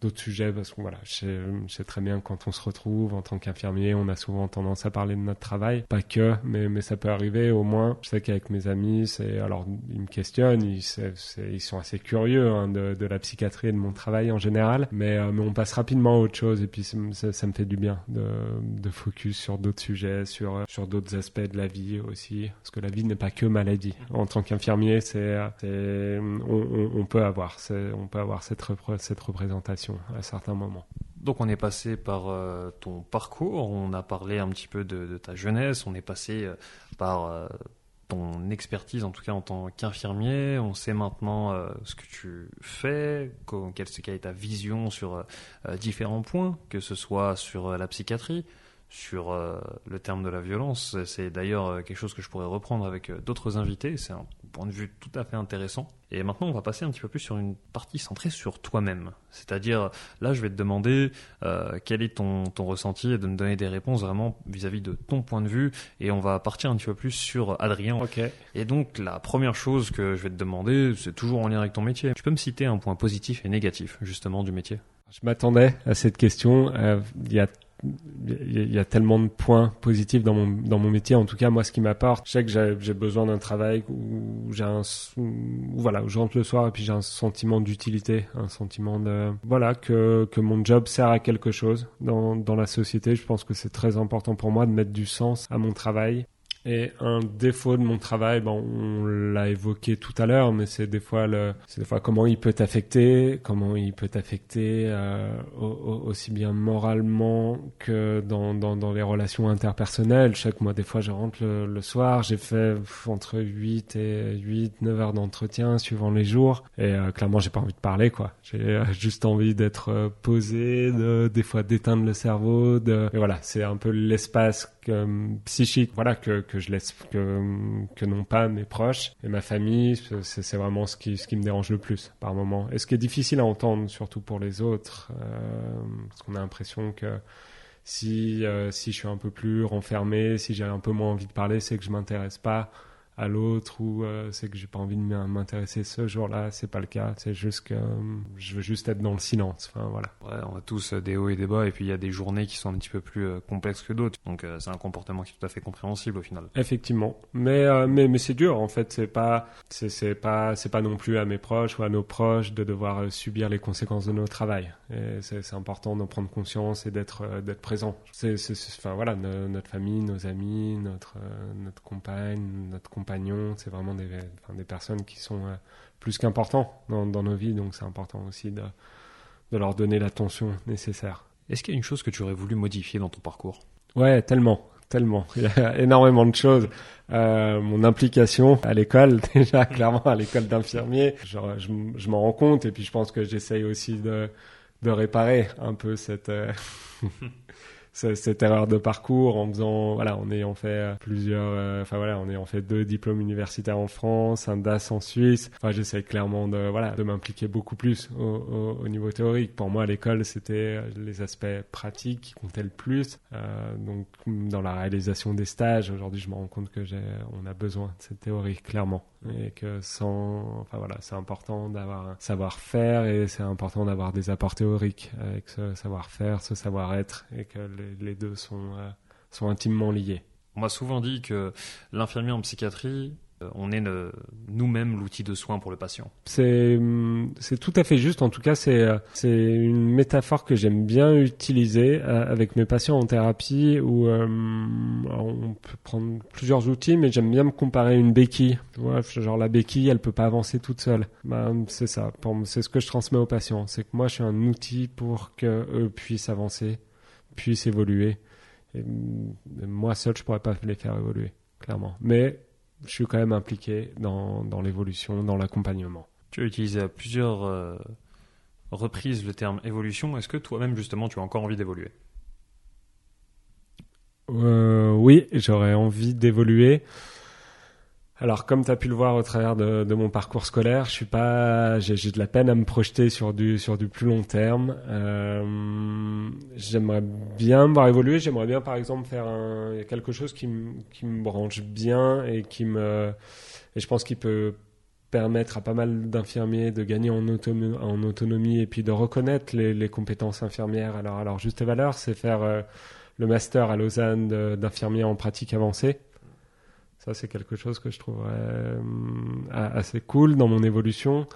d'autres sujets parce que voilà, je sais, très bien quand on se retrouve en tant qu'infirmier, on a souvent tendance à parler de notre travail, pas que, mais, mais ça peut arriver au moins. Je sais qu'avec mes amis, c'est alors ils me questionnent, ils, ils sont assez curieux hein, de, de, la psychiatrie et de mon travail en général, mais, euh, mais on passe rapidement à autre chose et puis ça, ça me fait du bien de, de focus sur d'autres sujets, sur sur d'autres aspects de la vie aussi, parce que la vie n'est pas que maladie. En tant qu'infirmier, c'est on, on, on, peut avoir on peut avoir cette cette représentation à certains moments. Donc on est passé par euh, ton parcours, on a parlé un petit peu de, ta jeunesse, on est passé euh, par euh, ton expertise en tout cas en tant qu'infirmier, on sait maintenant ce que tu fais, quelle, est ta vision sur différents points, que ce soit sur la psychiatrie, sur le terme de la violence. C'est d'ailleurs quelque chose que je pourrais reprendre avec d'autres invités, c'est un point de vue tout à fait intéressant. Et maintenant, on va passer un petit peu plus sur une partie centrée sur toi-même. C'est-à-dire, là, je vais te demander euh, quel est ton, ton ressenti et de me donner des réponses vraiment vis-à-vis de ton point de vue. Et on va partir un petit peu plus sur Adrien. Et donc, la première chose que je vais te demander, c'est toujours en lien avec ton métier. Tu peux me citer un point positif et négatif, justement, du métier? Je m'attendais à cette question. Euh, il y a il y a tellement de points positifs dans mon dans mon métier. En tout cas moi ce qui m'apporte je sais que j'ai besoin d'un travail où j'ai un voilà où je rentre le soir et puis j'ai un sentiment d'utilité un sentiment de voilà que que mon job sert à quelque chose dans dans la société. Je pense que c'est très important pour moi de mettre du sens à mon travail et un défaut de mon travail, bon, on l'a évoqué tout à l'heure, mais c'est des fois le, c'est des fois comment il peut t'affecter, comment il peut t'affecter euh, aussi bien moralement que dans, dans, dans, les relations interpersonnelles. Je sais que moi, des fois, je rentre le, soir, j'ai fait entre 8 et 8, 9 heures d'entretien suivant les jours, et euh, clairement, j'ai pas envie de parler, quoi. J'ai euh, <laughs> juste envie d'être euh, posé, de, des fois d'éteindre le cerveau, de, et voilà, c'est un peu l'espace psychique, voilà, que je laisse, que, que n'ont pas mes proches et ma famille. C'est vraiment ce qui, ce qui me dérange le plus par moment. Et ce qui est difficile à entendre, surtout pour les autres, euh, parce qu'on a l'impression que si, euh, si je suis un peu plus renfermé, si j'ai un peu moins envie de parler, c'est que je m'intéresse pas à l'autre ou euh, c'est que j'ai pas envie de m'intéresser ce jour-là. C'est pas le cas. C'est juste que euh, je veux juste être dans le silence. Enfin voilà. Ouais, on a tous euh, des hauts et des bas et puis il y a des journées qui sont un petit peu plus complexes que d'autres. Donc c'est un comportement qui est tout à fait compréhensible au final. Effectivement. Mais mais mais c'est dur en fait. C'est pas c'est c'est pas c'est pas non plus à mes proches ou à nos proches de devoir subir les conséquences de notre travail. Et c'est important d'en prendre conscience et d'être d'être présent. C'est enfin voilà notre famille, nos amis, notre notre compagne, notre compagne c'est vraiment des, des, personnes qui sont euh, plus qu'importants dans, nos vies, donc c'est important aussi de, de leur donner l'attention nécessaire. Est-ce qu'il y a une chose que tu aurais voulu modifier dans ton parcours? Ouais, tellement, tellement. <laughs> Il y a énormément de choses. Euh, mon implication à l'école, <laughs> déjà clairement à l'école d'infirmier, je, je, m'en rends compte et puis je pense que j'essaye aussi de, de réparer un peu cette... Euh, <laughs> cette erreur de parcours en faisant voilà en ayant fait euh, plusieurs euh, enfin voilà en ayant fait deux diplômes universitaires en France un DAS en Suisse. Enfin j'essaie clairement de voilà de m'impliquer beaucoup plus au, au, niveau théorique. Pour moi à l'école c'était les aspects pratiques qui comptaient le plus. Euh, donc dans la réalisation des stages aujourd'hui je me rends compte que j'ai on a besoin de cette théorie clairement. Et que sans enfin voilà c'est important d'avoir un savoir-faire et c'est important d'avoir des apports théoriques. Avec ce savoir-faire ce savoir-être et que deux sont euh, sont intimement liés on m'a souvent dit que l'infirmier en psychiatrie euh, on est nous-mêmes l'outil de soin pour le patient. C'est c'est tout à fait juste. En tout cas, c'est euh, une métaphore que j'aime bien utiliser avec mes patients en thérapie où on peut prendre plusieurs outils, mais j'aime bien me comparer à une béquille. genre la béquille, elle peut pas avancer toute seule. Ben, c'est ça. C'est ce que je transmets aux patients. C'est que moi, je suis un outil pour que eux puissent avancer, puissent évoluer. Et moi seul, je pourrais pas les faire évoluer, clairement. Mais je suis quand même impliqué dans, dans l'évolution, dans l'accompagnement. Tu as utilisé à plusieurs euh, reprises le terme évolution. Est-ce que toi-même, justement, tu as encore envie d'évoluer? Euh, Oui, j'aurais envie d'évoluer. Alors, comme tu as pu le voir au travers de, de, mon parcours scolaire, je suis pas, j'ai, de la peine à me projeter sur du sur du plus long terme. Euh, j'aimerais bien voir évoluer. J'aimerais bien, par exemple, faire un, quelque chose qui me qui me branche bien et qui me et je pense qu'il peut permettre à pas mal d'infirmiers de gagner en, autonomie, en autonomie et puis de reconnaître les, les compétences infirmières. Alors, alors juste valeur, c'est faire euh, le master à Lausanne d'infirmier en pratique avancée ça, c'est quelque chose que je trouverais euh, assez cool dans mon évolution.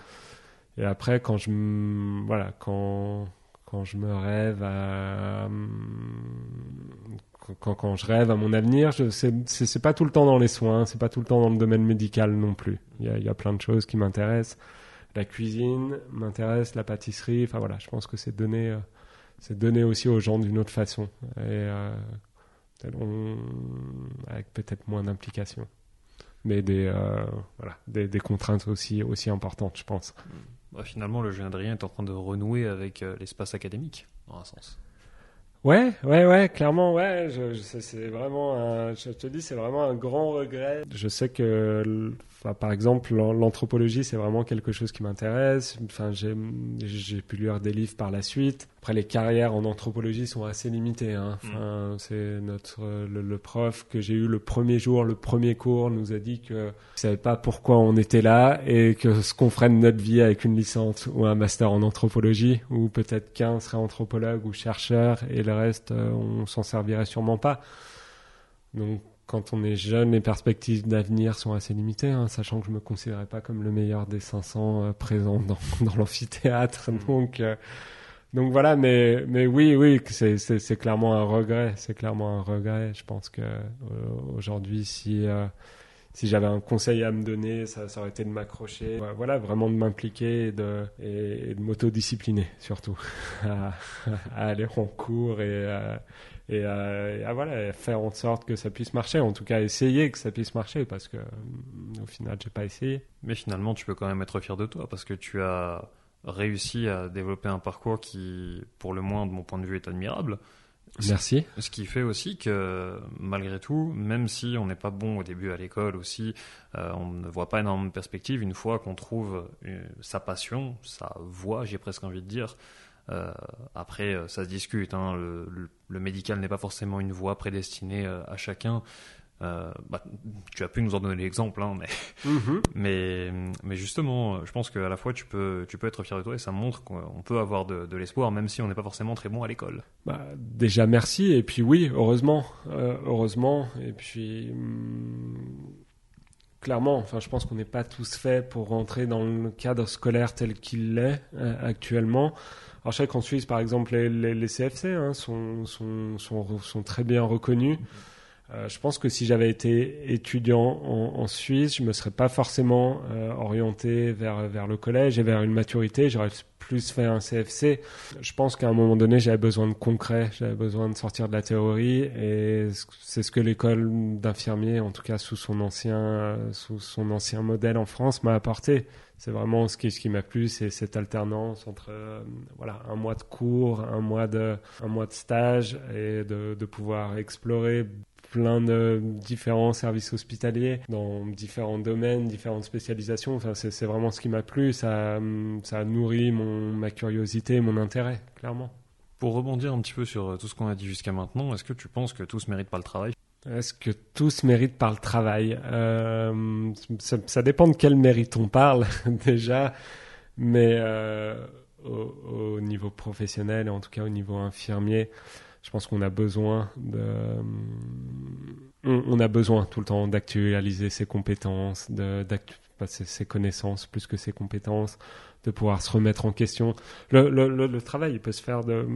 Et après, quand je, voilà, quand, quand je me rêve à, quand, quand je rêve à mon avenir, je c'est pas tout le temps dans les soins, c'est pas tout le temps dans le domaine médical non plus. Il y a, plein de choses qui m'intéressent. La cuisine m'intéresse, la pâtisserie. Enfin voilà, je pense que c'est donné, euh, c'est aussi aux gens d'une autre façon. Euh, avec peut-être moins d'implication. Mais des, euh, voilà, des, des, contraintes aussi, aussi importantes, je pense. Bah, finalement, le jeune Adrien est en train de renouer avec euh, l'espace académique, dans un sens. Ouais, ouais, ouais, clairement, ouais. Je, c'est vraiment, un, je te dis, c'est vraiment un grand regret. Je sais que par exemple, l'anthropologie, c'est vraiment quelque chose qui m'intéresse. Enfin, j'ai pu lire des livres par la suite. Après, les carrières en anthropologie sont assez limitées. Hein. Mm. Enfin, c'est notre le, prof que j'ai eu le premier jour, le premier cours, nous a dit que ne savait pas pourquoi on était là et que ce qu'on ferait de notre vie avec une licence ou un master en anthropologie, ou peut-être qu'un serait anthropologue ou chercheur et le reste, euh, on s'en servirait sûrement pas. Donc quand on est jeune, les perspectives d'avenir sont assez limitées, hein, sachant que je me considérais pas comme le meilleur des 500 euh, présents dans, <laughs> dans l'amphithéâtre. Mm. Donc, euh, donc voilà, mais, mais oui, oui, c'est clairement un regret. C'est clairement un regret. Je pense que euh, aujourd'hui, si, si j'avais un conseil à me donner, ça, ça aurait été de m'accrocher. Voilà, vraiment de m'impliquer et de, et, de m'autodiscipliner, surtout, <laughs> à, à, aller en cours et à et, euh, voilà, faire en sorte que ça puisse marcher, en tout cas essayer que ça puisse marcher, parce que euh, au final, j'ai pas essayé. Mais finalement, tu peux quand même être fier de toi, parce que tu as réussi à développer un parcours qui, pour le moins de mon point de vue, est admirable. Merci. Ce qui fait aussi que malgré tout, même si on n'est pas bon au début à l'école aussi, euh, on ne voit pas énormément de perspectives. Une fois qu'on trouve sa passion, sa voie, j'ai presque envie de dire, euh, après, euh, ça se discute. Hein. Le, médical n'est pas forcément une voie prédestinée euh, à chacun. Bah, tu as pu nous en donner l'exemple, hein, mais, mm-hmm. <laughs> mais, mais, justement, je pense qu'à la fois tu peux, tu peux être fier de toi et ça montre qu'on peut avoir de, l'espoir, même si on n'est pas forcément très bon à l'école. Bah, déjà, merci. Et puis, oui, heureusement. heureusement. Et puis. Hmm, clairement, enfin, je pense qu'on n'est pas tous faits pour rentrer dans le cadre scolaire tel qu'il l'est actuellement. Alors je sais qu'en Suisse, par exemple, les, CFC hein, sont, très bien reconnus. Euh, je pense que si j'avais été étudiant en, Suisse, je me serais pas forcément euh, orienté vers, le collège et vers une maturité. J'aurais plus fait un CFC. Je pense qu'à un moment donné, j'avais besoin de concret, j'avais besoin de sortir de la théorie et c'est ce que l'école d'infirmier, en tout cas sous son ancien modèle en France, m'a apporté c'est vraiment ce qui, ce qui m'a plu, c'est cette alternance entre euh, voilà un mois de cours, un mois de un mois de stage et de, pouvoir explorer plein de différents services hospitaliers dans différents domaines, différentes spécialisations. Enfin, c'est vraiment ce qui m'a plu. Ça, ça a nourri mon, ma curiosité, mon intérêt, clairement. Pour rebondir un petit peu sur tout ce qu'on a dit jusqu'à maintenant, est-ce que tu penses que tout se mérite pas le travail? Est-ce que tout se mérite par le travail? Euh, ça, dépend de quel mérite on parle <laughs> déjà, mais euh, au, niveau professionnel en tout cas au niveau infirmier, je pense qu'on a besoin de, on, a besoin tout le temps d'actualiser ses compétences, de, ses connaissances plus que ses compétences, de pouvoir se remettre en question. Le, le travail, il peut se faire de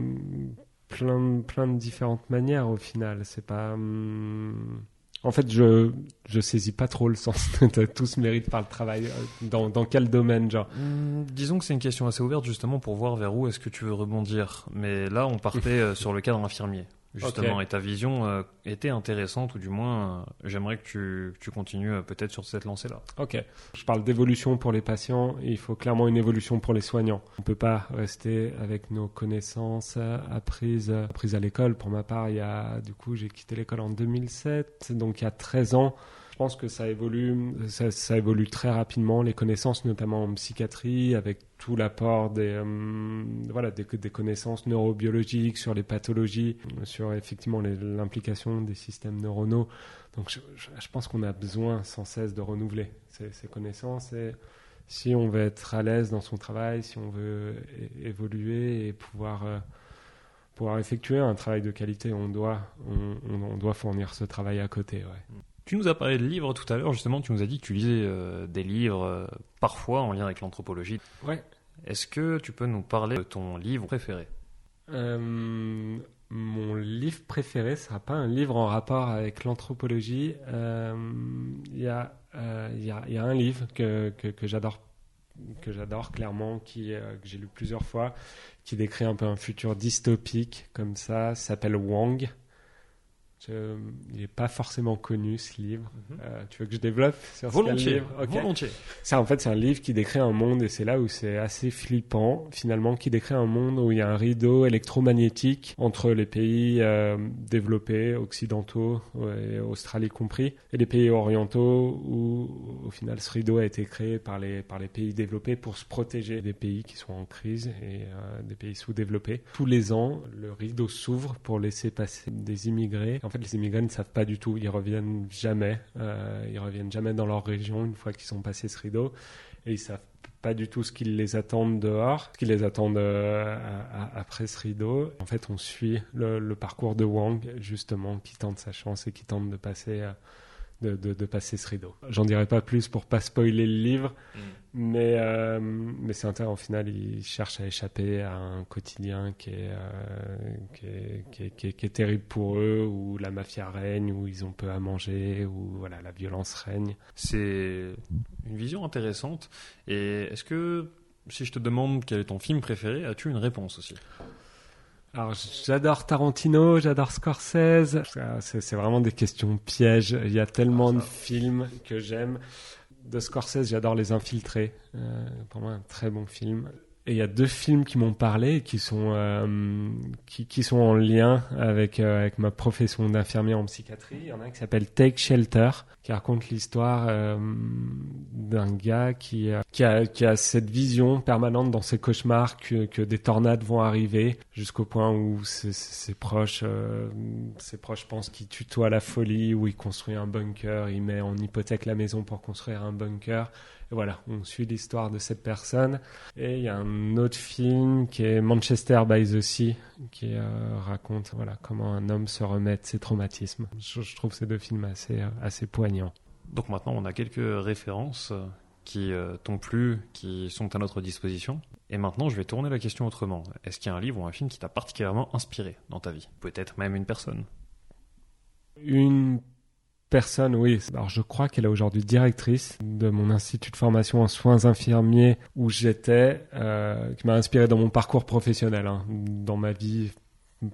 plein, plein de différentes manières au final. C'est pas. Hum, en fait, je je saisis pas trop le sens <laughs> de tout se mérite par le travail. Euh, dans, dans quel domaine, genre hum, Disons que c'est une question assez ouverte justement pour voir vers où est-ce que tu veux rebondir. Mais là, on partait euh, sur le cadre infirmier justement. Et ta vision euh, était intéressante, ou du moins, euh, j'aimerais que tu, tu continues euh, peut-être sur cette lancée-là. Ok. Je parle d'évolution pour les patients, il faut clairement une évolution pour les soignants. On ne peut pas rester avec nos connaissances apprises, apprises à l'école. Pour ma part, il y a, du coup, j'ai quitté l'école en 2007, donc il y a 13 ans. Je pense que ça évolue, ça, évolue très rapidement, les connaissances, notamment en psychiatrie, avec tout l'apport des, euh, voilà, des, connaissances neurobiologiques sur les pathologies, sur effectivement l'implication des systèmes neuronaux. Donc je, pense qu'on a besoin sans cesse de renouveler ces, connaissances et si on veut être à l'aise dans son travail, si on veut évoluer et pouvoir, euh, pouvoir effectuer un travail de qualité, on doit, on, doit fournir ce travail à côté. Ouais. Tu nous as parlé de livres tout à l'heure, justement, tu nous as dit que tu lisais euh, des livres euh, parfois en lien avec l'anthropologie. Ouais. Est-ce que tu peux nous parler de ton livre préféré? Euh, Mon livre préféré ne sera pas un livre en rapport avec l'anthropologie. Il y, a, un livre que, que, j'adore que j'adore clairement, qui, que j'ai lu plusieurs fois, qui décrit un peu un futur dystopique comme ça, s'appelle Wang. Il n'est pas forcément connu ce livre. Mhm. Euh, tu veux que je développe sur Volontiers. Volontiers. Ça, en fait, c'est un livre qui décrit un monde, et c'est là où c'est assez flippant, finalement, qui décrit un monde où il y a un rideau électromagnétique entre les pays euh, développés, occidentaux, et Australie compris, et les pays orientaux, où au final ce rideau a été créé par les, par les pays développés pour se protéger des pays qui sont en crise et euh, des pays sous-développés. Tous les ans, le rideau s'ouvre pour laisser passer des immigrés en fait, les immigrés ne savent pas du tout. Ils reviennent jamais. Euh, ils reviennent jamais dans leur région une fois qu'ils sont passés ce rideau. Et ils savent pas du tout ce qu'ils les attendent dehors, ce qu'ils les attendent euh, après ce rideau. En fait, on suit le, parcours de Wang, justement, qui tente sa chance et qui tente de passer. Euh, de, passer ce rideau. J'en dirai pas plus pour pas spoiler le livre, mm. mais, euh, mais c'est intéressant. Au final, il cherche à échapper à un quotidien qui est, euh, qui, est, qui, est, terrible pour eux, où la mafia règne, où ils ont peu à manger, où voilà, la violence règne. C'est une vision intéressante. Et est-ce que, si je te demande quel est ton film préféré, as-tu une réponse aussi? Alors, j'adore Tarantino, j'adore Scorsese. C'est vraiment des questions pièges. Il y a tellement de films que j'aime. De Scorsese, j'adore Les Infiltrés. Euh, pour moi, un très bon film. Et il y a deux films qui m'ont parlé, qui sont euh, qui, sont en lien avec euh, avec ma profession d'infirmier en psychiatrie. Il y en a un qui s'appelle Take Shelter, qui raconte l'histoire euh, d'un gars qui qui a qui a cette vision permanente dans ses cauchemars que des tornades vont arriver jusqu'au point où ses, proches ses proches pensent qu'il tutoie la folie, où il construit un bunker, il met en hypothèque la maison pour construire un bunker et voilà, on suit l'histoire de cette personne. Et il y a un autre film qui est Manchester by the Sea, qui euh, raconte voilà comment un homme se remet de ses traumatismes. Je, trouve ces deux films assez, euh, assez poignants. Donc maintenant, on a quelques références euh, qui t'ont plu, qui sont à notre disposition. Et maintenant, je vais tourner la question autrement. Est-ce qu'il y a un livre ou un film qui t'a particulièrement inspiré dans ta vie? Peut-être même une personne Une personne, oui. Alors, je crois qu'elle est aujourd'hui directrice de mon institut de formation en soins infirmiers où j'étais, euh, qui m'a inspiré dans mon parcours professionnel, hein, dans ma vie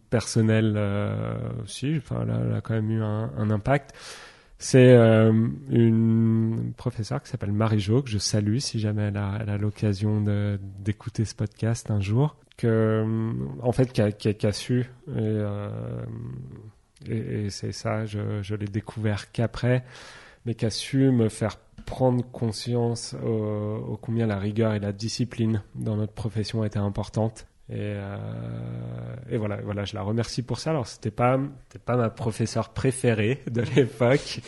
personnelle. Euh, si, enfin, elle, a quand même eu un, impact. C'est euh, une professeure qui s'appelle Marie Jo, que je salue si jamais elle a, elle a l'occasion d'écouter ce podcast un jour, que, en fait, qui a, qui a, su et, euh, et, c'est ça, je, je l'ai découvert qu'après, mais qui a su me faire prendre conscience au, combien la rigueur et la discipline dans notre profession étaient importantes. Et, euh, et, voilà, voilà, je la remercie pour ça. Alors, c'était pas, pas ma professeure préférée de <laughs> l'époque,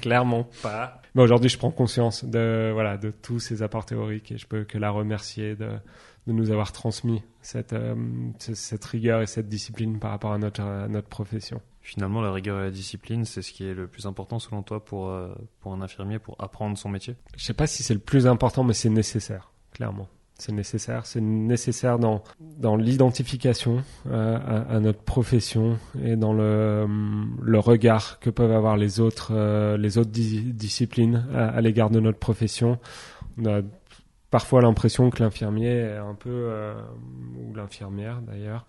clairement pas. Mais aujourd'hui, je prends conscience de, voilà, de tous ces apports théoriques et je peux que la remercier de, de nous avoir transmis cette, euh, cette rigueur et cette discipline par rapport à notre, à notre profession. Finalement, la rigueur et la discipline, c'est ce qui est le plus important selon toi pour, euh, pour un infirmier, pour apprendre son métier? Je sais pas si c'est le plus important, mais c'est nécessaire, clairement. C'est nécessaire. C'est nécessaire dans, dans l'identification euh, à, notre profession et dans le, le regard que peuvent avoir les autres, euh, les autres disciplines à, l'égard de notre profession. On a parfois l'impression que l'infirmier est un peu, ou l'infirmière d'ailleurs,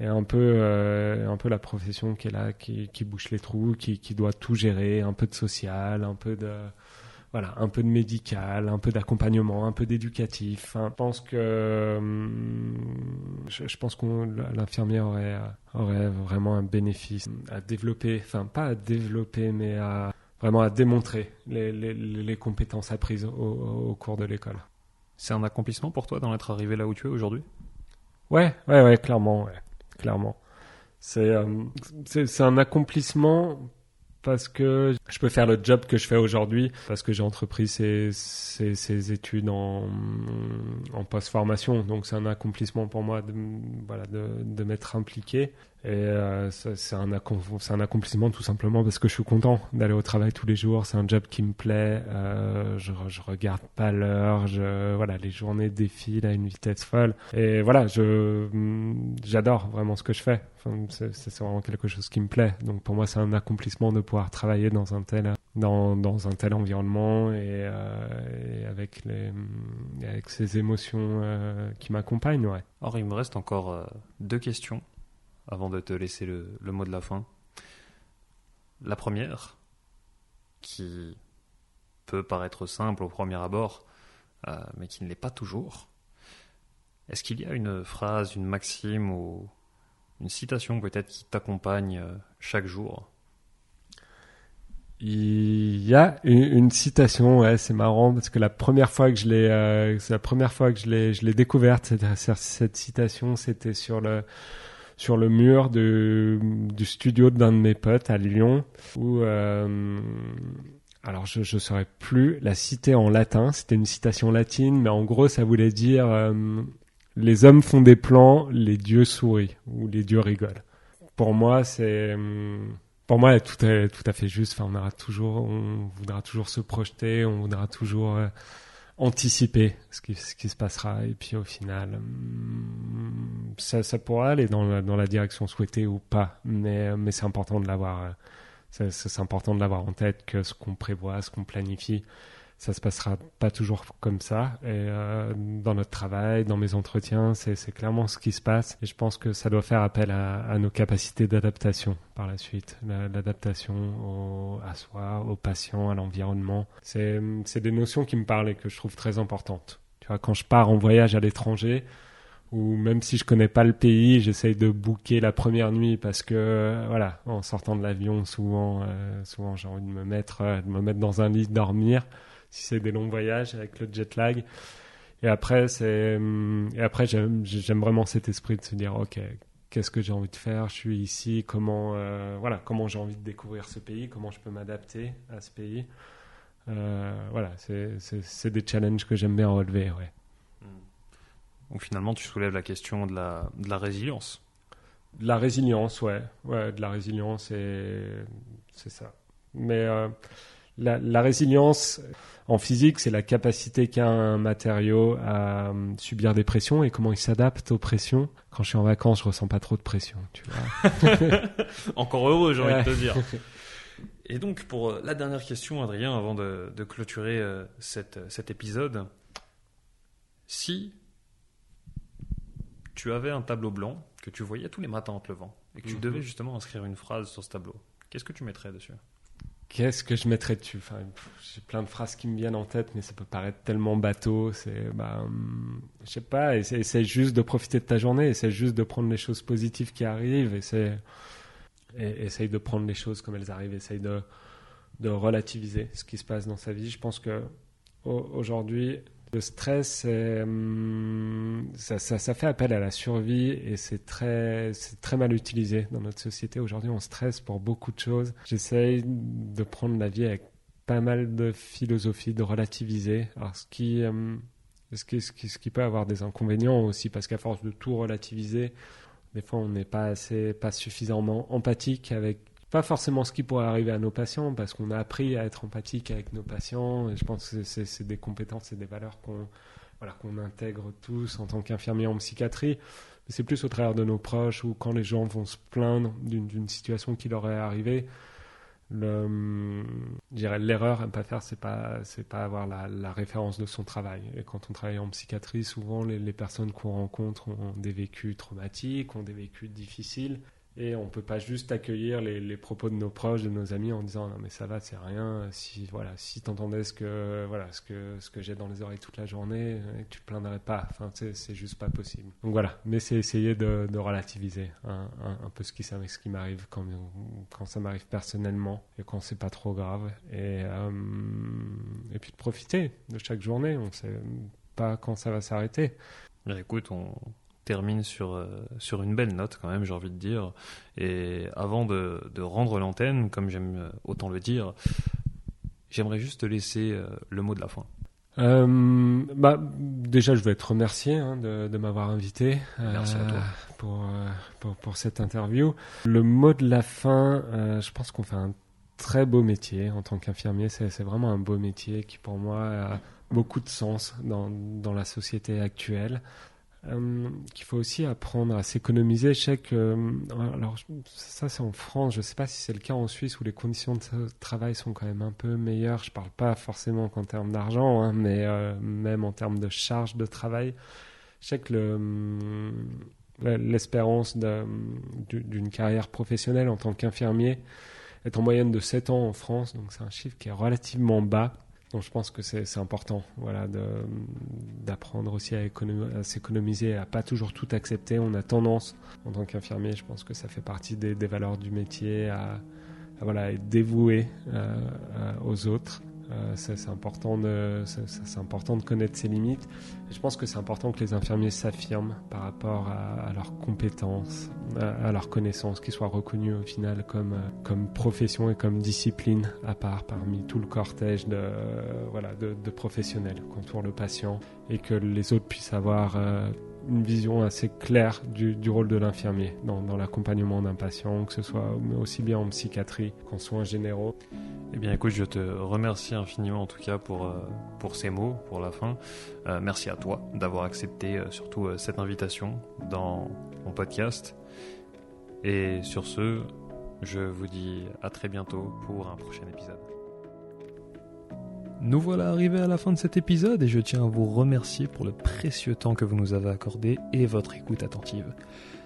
et un peu euh, un peu la profession qui est là qui, qui bouche les trous qui, qui doit tout gérer un peu de social un peu de voilà un peu de médical un peu d'accompagnement un peu d'éducatif enfin, je pense que hum, je, pense qu'on l'infirmière aurait aurait vraiment un bénéfice à développer enfin pas à développer mais à vraiment à démontrer les, les, les compétences apprises au, au cours de l'école. C'est un accomplissement pour toi d'en être arrivé là où tu es aujourd'hui? Ouais ouais ouais clairement ouais clairement. Euh, c'est c'est un accomplissement parce que je peux faire le job que je fais aujourd'hui, parce que j'ai entrepris ces, ces, études en, en post-formation. Donc c'est un accomplissement pour moi de, voilà, de, de m'être impliqué. Et euh, c'est un, accomplissement tout simplement parce que je suis content d'aller au travail tous les jours. C'est un job qui me plaît. Euh, je, je regarde pas l'heure. Voilà, les journées défilent à une vitesse folle. Et voilà, je, j'adore vraiment ce que je fais. Enfin, c'est, vraiment quelque chose qui me plaît. Donc pour moi, c'est un accomplissement de pouvoir travailler dans un tel, dans, un tel environnement et, euh, avec, les, avec ces émotions qui m'accompagnent. Alors il me reste encore deux questions avant de te laisser le, mot de la fin. La première, qui peut paraître simple au premier abord, euh, mais qui ne l'est pas toujours. Est-ce qu'il y a une phrase, une maxime ou une citation peut-être qui t'accompagne euh, chaque jour? Il y a une, citation, ouais, c'est marrant parce que la première fois que je l'ai, euh, la première fois que je l'ai, découverte cette citation, c'était sur le sur le mur de, du studio d'un de mes potes à Lyon où euh, alors je ne saurais plus la citer en latin, c'était une citation latine, mais en gros ça voulait dire euh, les hommes font des plans, les dieux sourient ou les dieux rigolent. Pour moi c'est pour moi, tout est tout à fait juste. Enfin, on aura toujours, on voudra toujours se projeter, on voudra toujours euh, anticiper ce qui, ce qui se passera. Et puis, au final, hum, ça, ça pourra aller dans la, dans la direction souhaitée ou pas. Mais, mais c'est important de l'avoir. Euh, c'est important de l'avoir en tête que ce qu'on prévoit, ce qu'on planifie, ça se passera pas toujours comme ça. Et euh, dans notre travail, dans mes entretiens, c'est clairement ce qui se passe. Et je pense que ça doit faire appel à, à nos capacités d'adaptation par la suite, l'adaptation à soi, aux patients, à l'environnement. C'est des notions qui me parlent et que je trouve très importantes. Tu vois, quand je pars en voyage à l'étranger, ou même si je connais pas le pays, j'essaye de booker la première nuit parce que voilà, en sortant de l'avion, souvent, euh, souvent j'ai envie de me mettre, euh, de me mettre dans un lit, dormir si c'est des longs voyages avec le jet lag. Et après, c'est, hum, et après, j'aime, j'aime vraiment cet esprit de se dire, ok, qu'est-ce que j'ai envie de faire? Je suis ici, comment, euh, voilà, comment j'ai envie de découvrir ce pays, comment je peux m'adapter à ce pays? Euh, voilà, c'est, c'est, des challenges que j'aime bien relever, ouais. Hmm. Donc finalement, tu soulèves la question de la, de la résilience. De la résilience, ouais, ouais, de la résilience, et c'est ça. Mais euh, la, la, résilience, en physique, c'est la capacité qu'a un matériau à euh, subir des pressions et comment il s'adapte aux pressions. Quand je suis en vacances, je ressens pas trop de pression, tu vois. <laughs> Encore heureux, j'ai envie de te dire. Et donc, pour euh, la dernière question, Adrien, avant de, clôturer euh, cet épisode, si tu avais un tableau blanc que tu voyais tous les matins en te levant et que tu mhm. devais justement inscrire une phrase sur ce tableau, qu'est-ce que tu mettrais dessus? Qu'est-ce que je mettrais dessus? Enfin, J'ai plein de phrases qui me viennent en tête, mais ça peut paraître tellement bateau. C'est, bah, hum, je sais pas, essaie, juste de profiter de ta journée, essaie juste de prendre les choses positives qui arrivent, essaye de prendre les choses comme elles arrivent, essaye de, relativiser ce qui se passe dans sa vie. Je pense que aujourd'hui, le stress, hum, ça, fait appel à la survie et c'est très, mal utilisé dans notre société. Aujourd'hui, on stresse pour beaucoup de choses. J'essaye de prendre la vie avec pas mal de philosophie, de relativiser. Alors, ce qui, qui peut avoir des inconvénients aussi, parce qu'à force de tout relativiser, des fois, on n'est pas suffisamment empathique avec pas forcément ce qui pourrait arriver à nos patients, parce qu'on a appris à être empathique avec nos patients, et je pense que c'est des compétences et des valeurs qu'on voilà, qu'on intègre tous en tant qu'infirmier en psychiatrie. Mais c'est plus au travers de nos proches ou quand les gens vont se plaindre d'une situation qui leur est arrivée. L'erreur à ne pas faire, c'est pas, pas avoir la, référence de son travail. Et quand on travaille en psychiatrie, souvent les personnes qu'on rencontre ont des vécus traumatiques, ont des vécus difficiles. Et on peut pas juste accueillir les, propos de nos proches, de nos amis en disant non mais ça va, c'est rien. Si voilà, si t'entendais ce que voilà ce que ce que j'ai dans les oreilles toute la journée, tu te plaindrais pas. Enfin, c'est juste pas possible. Donc voilà, mais c'est essayer de, relativiser un, peu ce qui ce qui m'arrive quand quand ça m'arrive personnellement et quand c'est pas trop grave et euh, puis de profiter de chaque journée. On sait pas quand ça va s'arrêter. Écoute, on, termine sur, euh, sur une belle note quand même, j'ai envie de dire. Et avant de, de rendre l'antenne, comme j'aime euh, autant le dire, j'aimerais juste te laisser euh, le mot de la fin. bah, déjà, je veux te remercier hein, de, de m'avoir invité Merci à toi. Pour, pour, pour, cette interview. Le mot de la fin, je pense qu'on fait un très beau métier en tant qu'infirmier. C'est vraiment un beau métier qui, pour moi, a beaucoup de sens dans, dans la société actuelle. Euh, qu'il faut aussi apprendre à s'économiser. Je sais que, euh, alors ça c'est en France, je ne sais pas si c'est le cas en Suisse où les conditions de travail sont quand même un peu meilleures. Je ne parle pas forcément qu'en termes d'argent, hein, mais euh, même en termes de charge de travail. Je sais que l'espérance d'une carrière professionnelle en tant qu'infirmier, est en moyenne de 7 ans en France, donc c'est un chiffre qui est relativement bas. Donc je pense que c'est important voilà, d'apprendre aussi à, à s'économiser, à pas toujours tout accepter. On a tendance, en tant qu'infirmier, je pense que ça fait partie des, valeurs du métier, à, à voilà, être dévoué euh, euh, aux autres. Euh, c'est important de c'est important de connaître ses limites. Je pense que c'est important que les infirmiers s'affirment par rapport à, leurs compétences, à, leurs connaissances, qu'ils soient reconnus au final comme comme profession et comme discipline à part parmi tout le cortège de voilà de, de professionnels qu'entoure le patient et que les autres puissent avoir une vision assez claire du, rôle de l'infirmier dans, dans l'accompagnement d'un patient, que ce soit aussi bien en psychiatrie qu'en soins généraux. Eh bien écoute, je te remercie infiniment en tout cas pour, euh, pour ces mots, pour la fin. Euh, merci à toi d'avoir accepté euh, surtout cette invitation dans mon podcast. Et sur ce, je vous dis à très bientôt pour un prochain épisode. Nous voilà arrivés à la fin de cet épisode et je tiens à vous remercier pour le précieux temps que vous nous avez accordé et votre écoute attentive.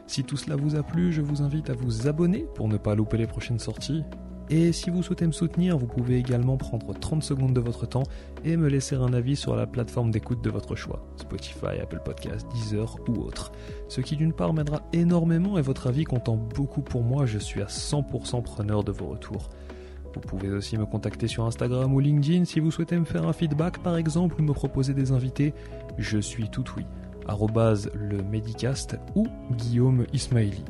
Si tout cela vous a plu, je vous invite à vous abonner pour ne pas louper les prochaines sorties. Et si vous souhaitez me soutenir, vous pouvez également prendre 30 secondes de votre temps et me laisser un avis sur la plateforme d'écoute de votre choix, Spotify, Apple Podcasts, Deezer ou autre. Ce qui d'une part m'aidera énormément et votre avis comptant beaucoup pour moi, je suis à 100% preneur de vos retours. Vous pouvez aussi me contacter sur Instagram ou LinkedIn si vous souhaitez me faire un feedback par exemple ou me proposer des invités. Je suis tout oui. le Medicast ou Guillaume Ismaili.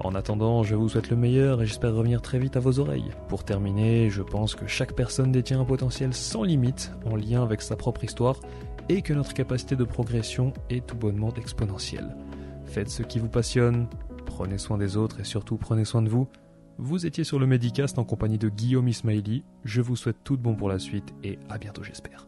En attendant, je vous souhaite le meilleur et j'espère revenir très vite à vos oreilles. Pour terminer, je pense que chaque personne détient un potentiel sans limite en lien avec sa propre histoire et que notre capacité de progression est tout bonnement exponentielle. Faites ce qui vous passionne, prenez soin des autres et surtout prenez soin de vous. Vous étiez sur le Medicast en compagnie de Guillaume Ismaili. Je vous souhaite tout bon pour la suite et à bientôt j'espère.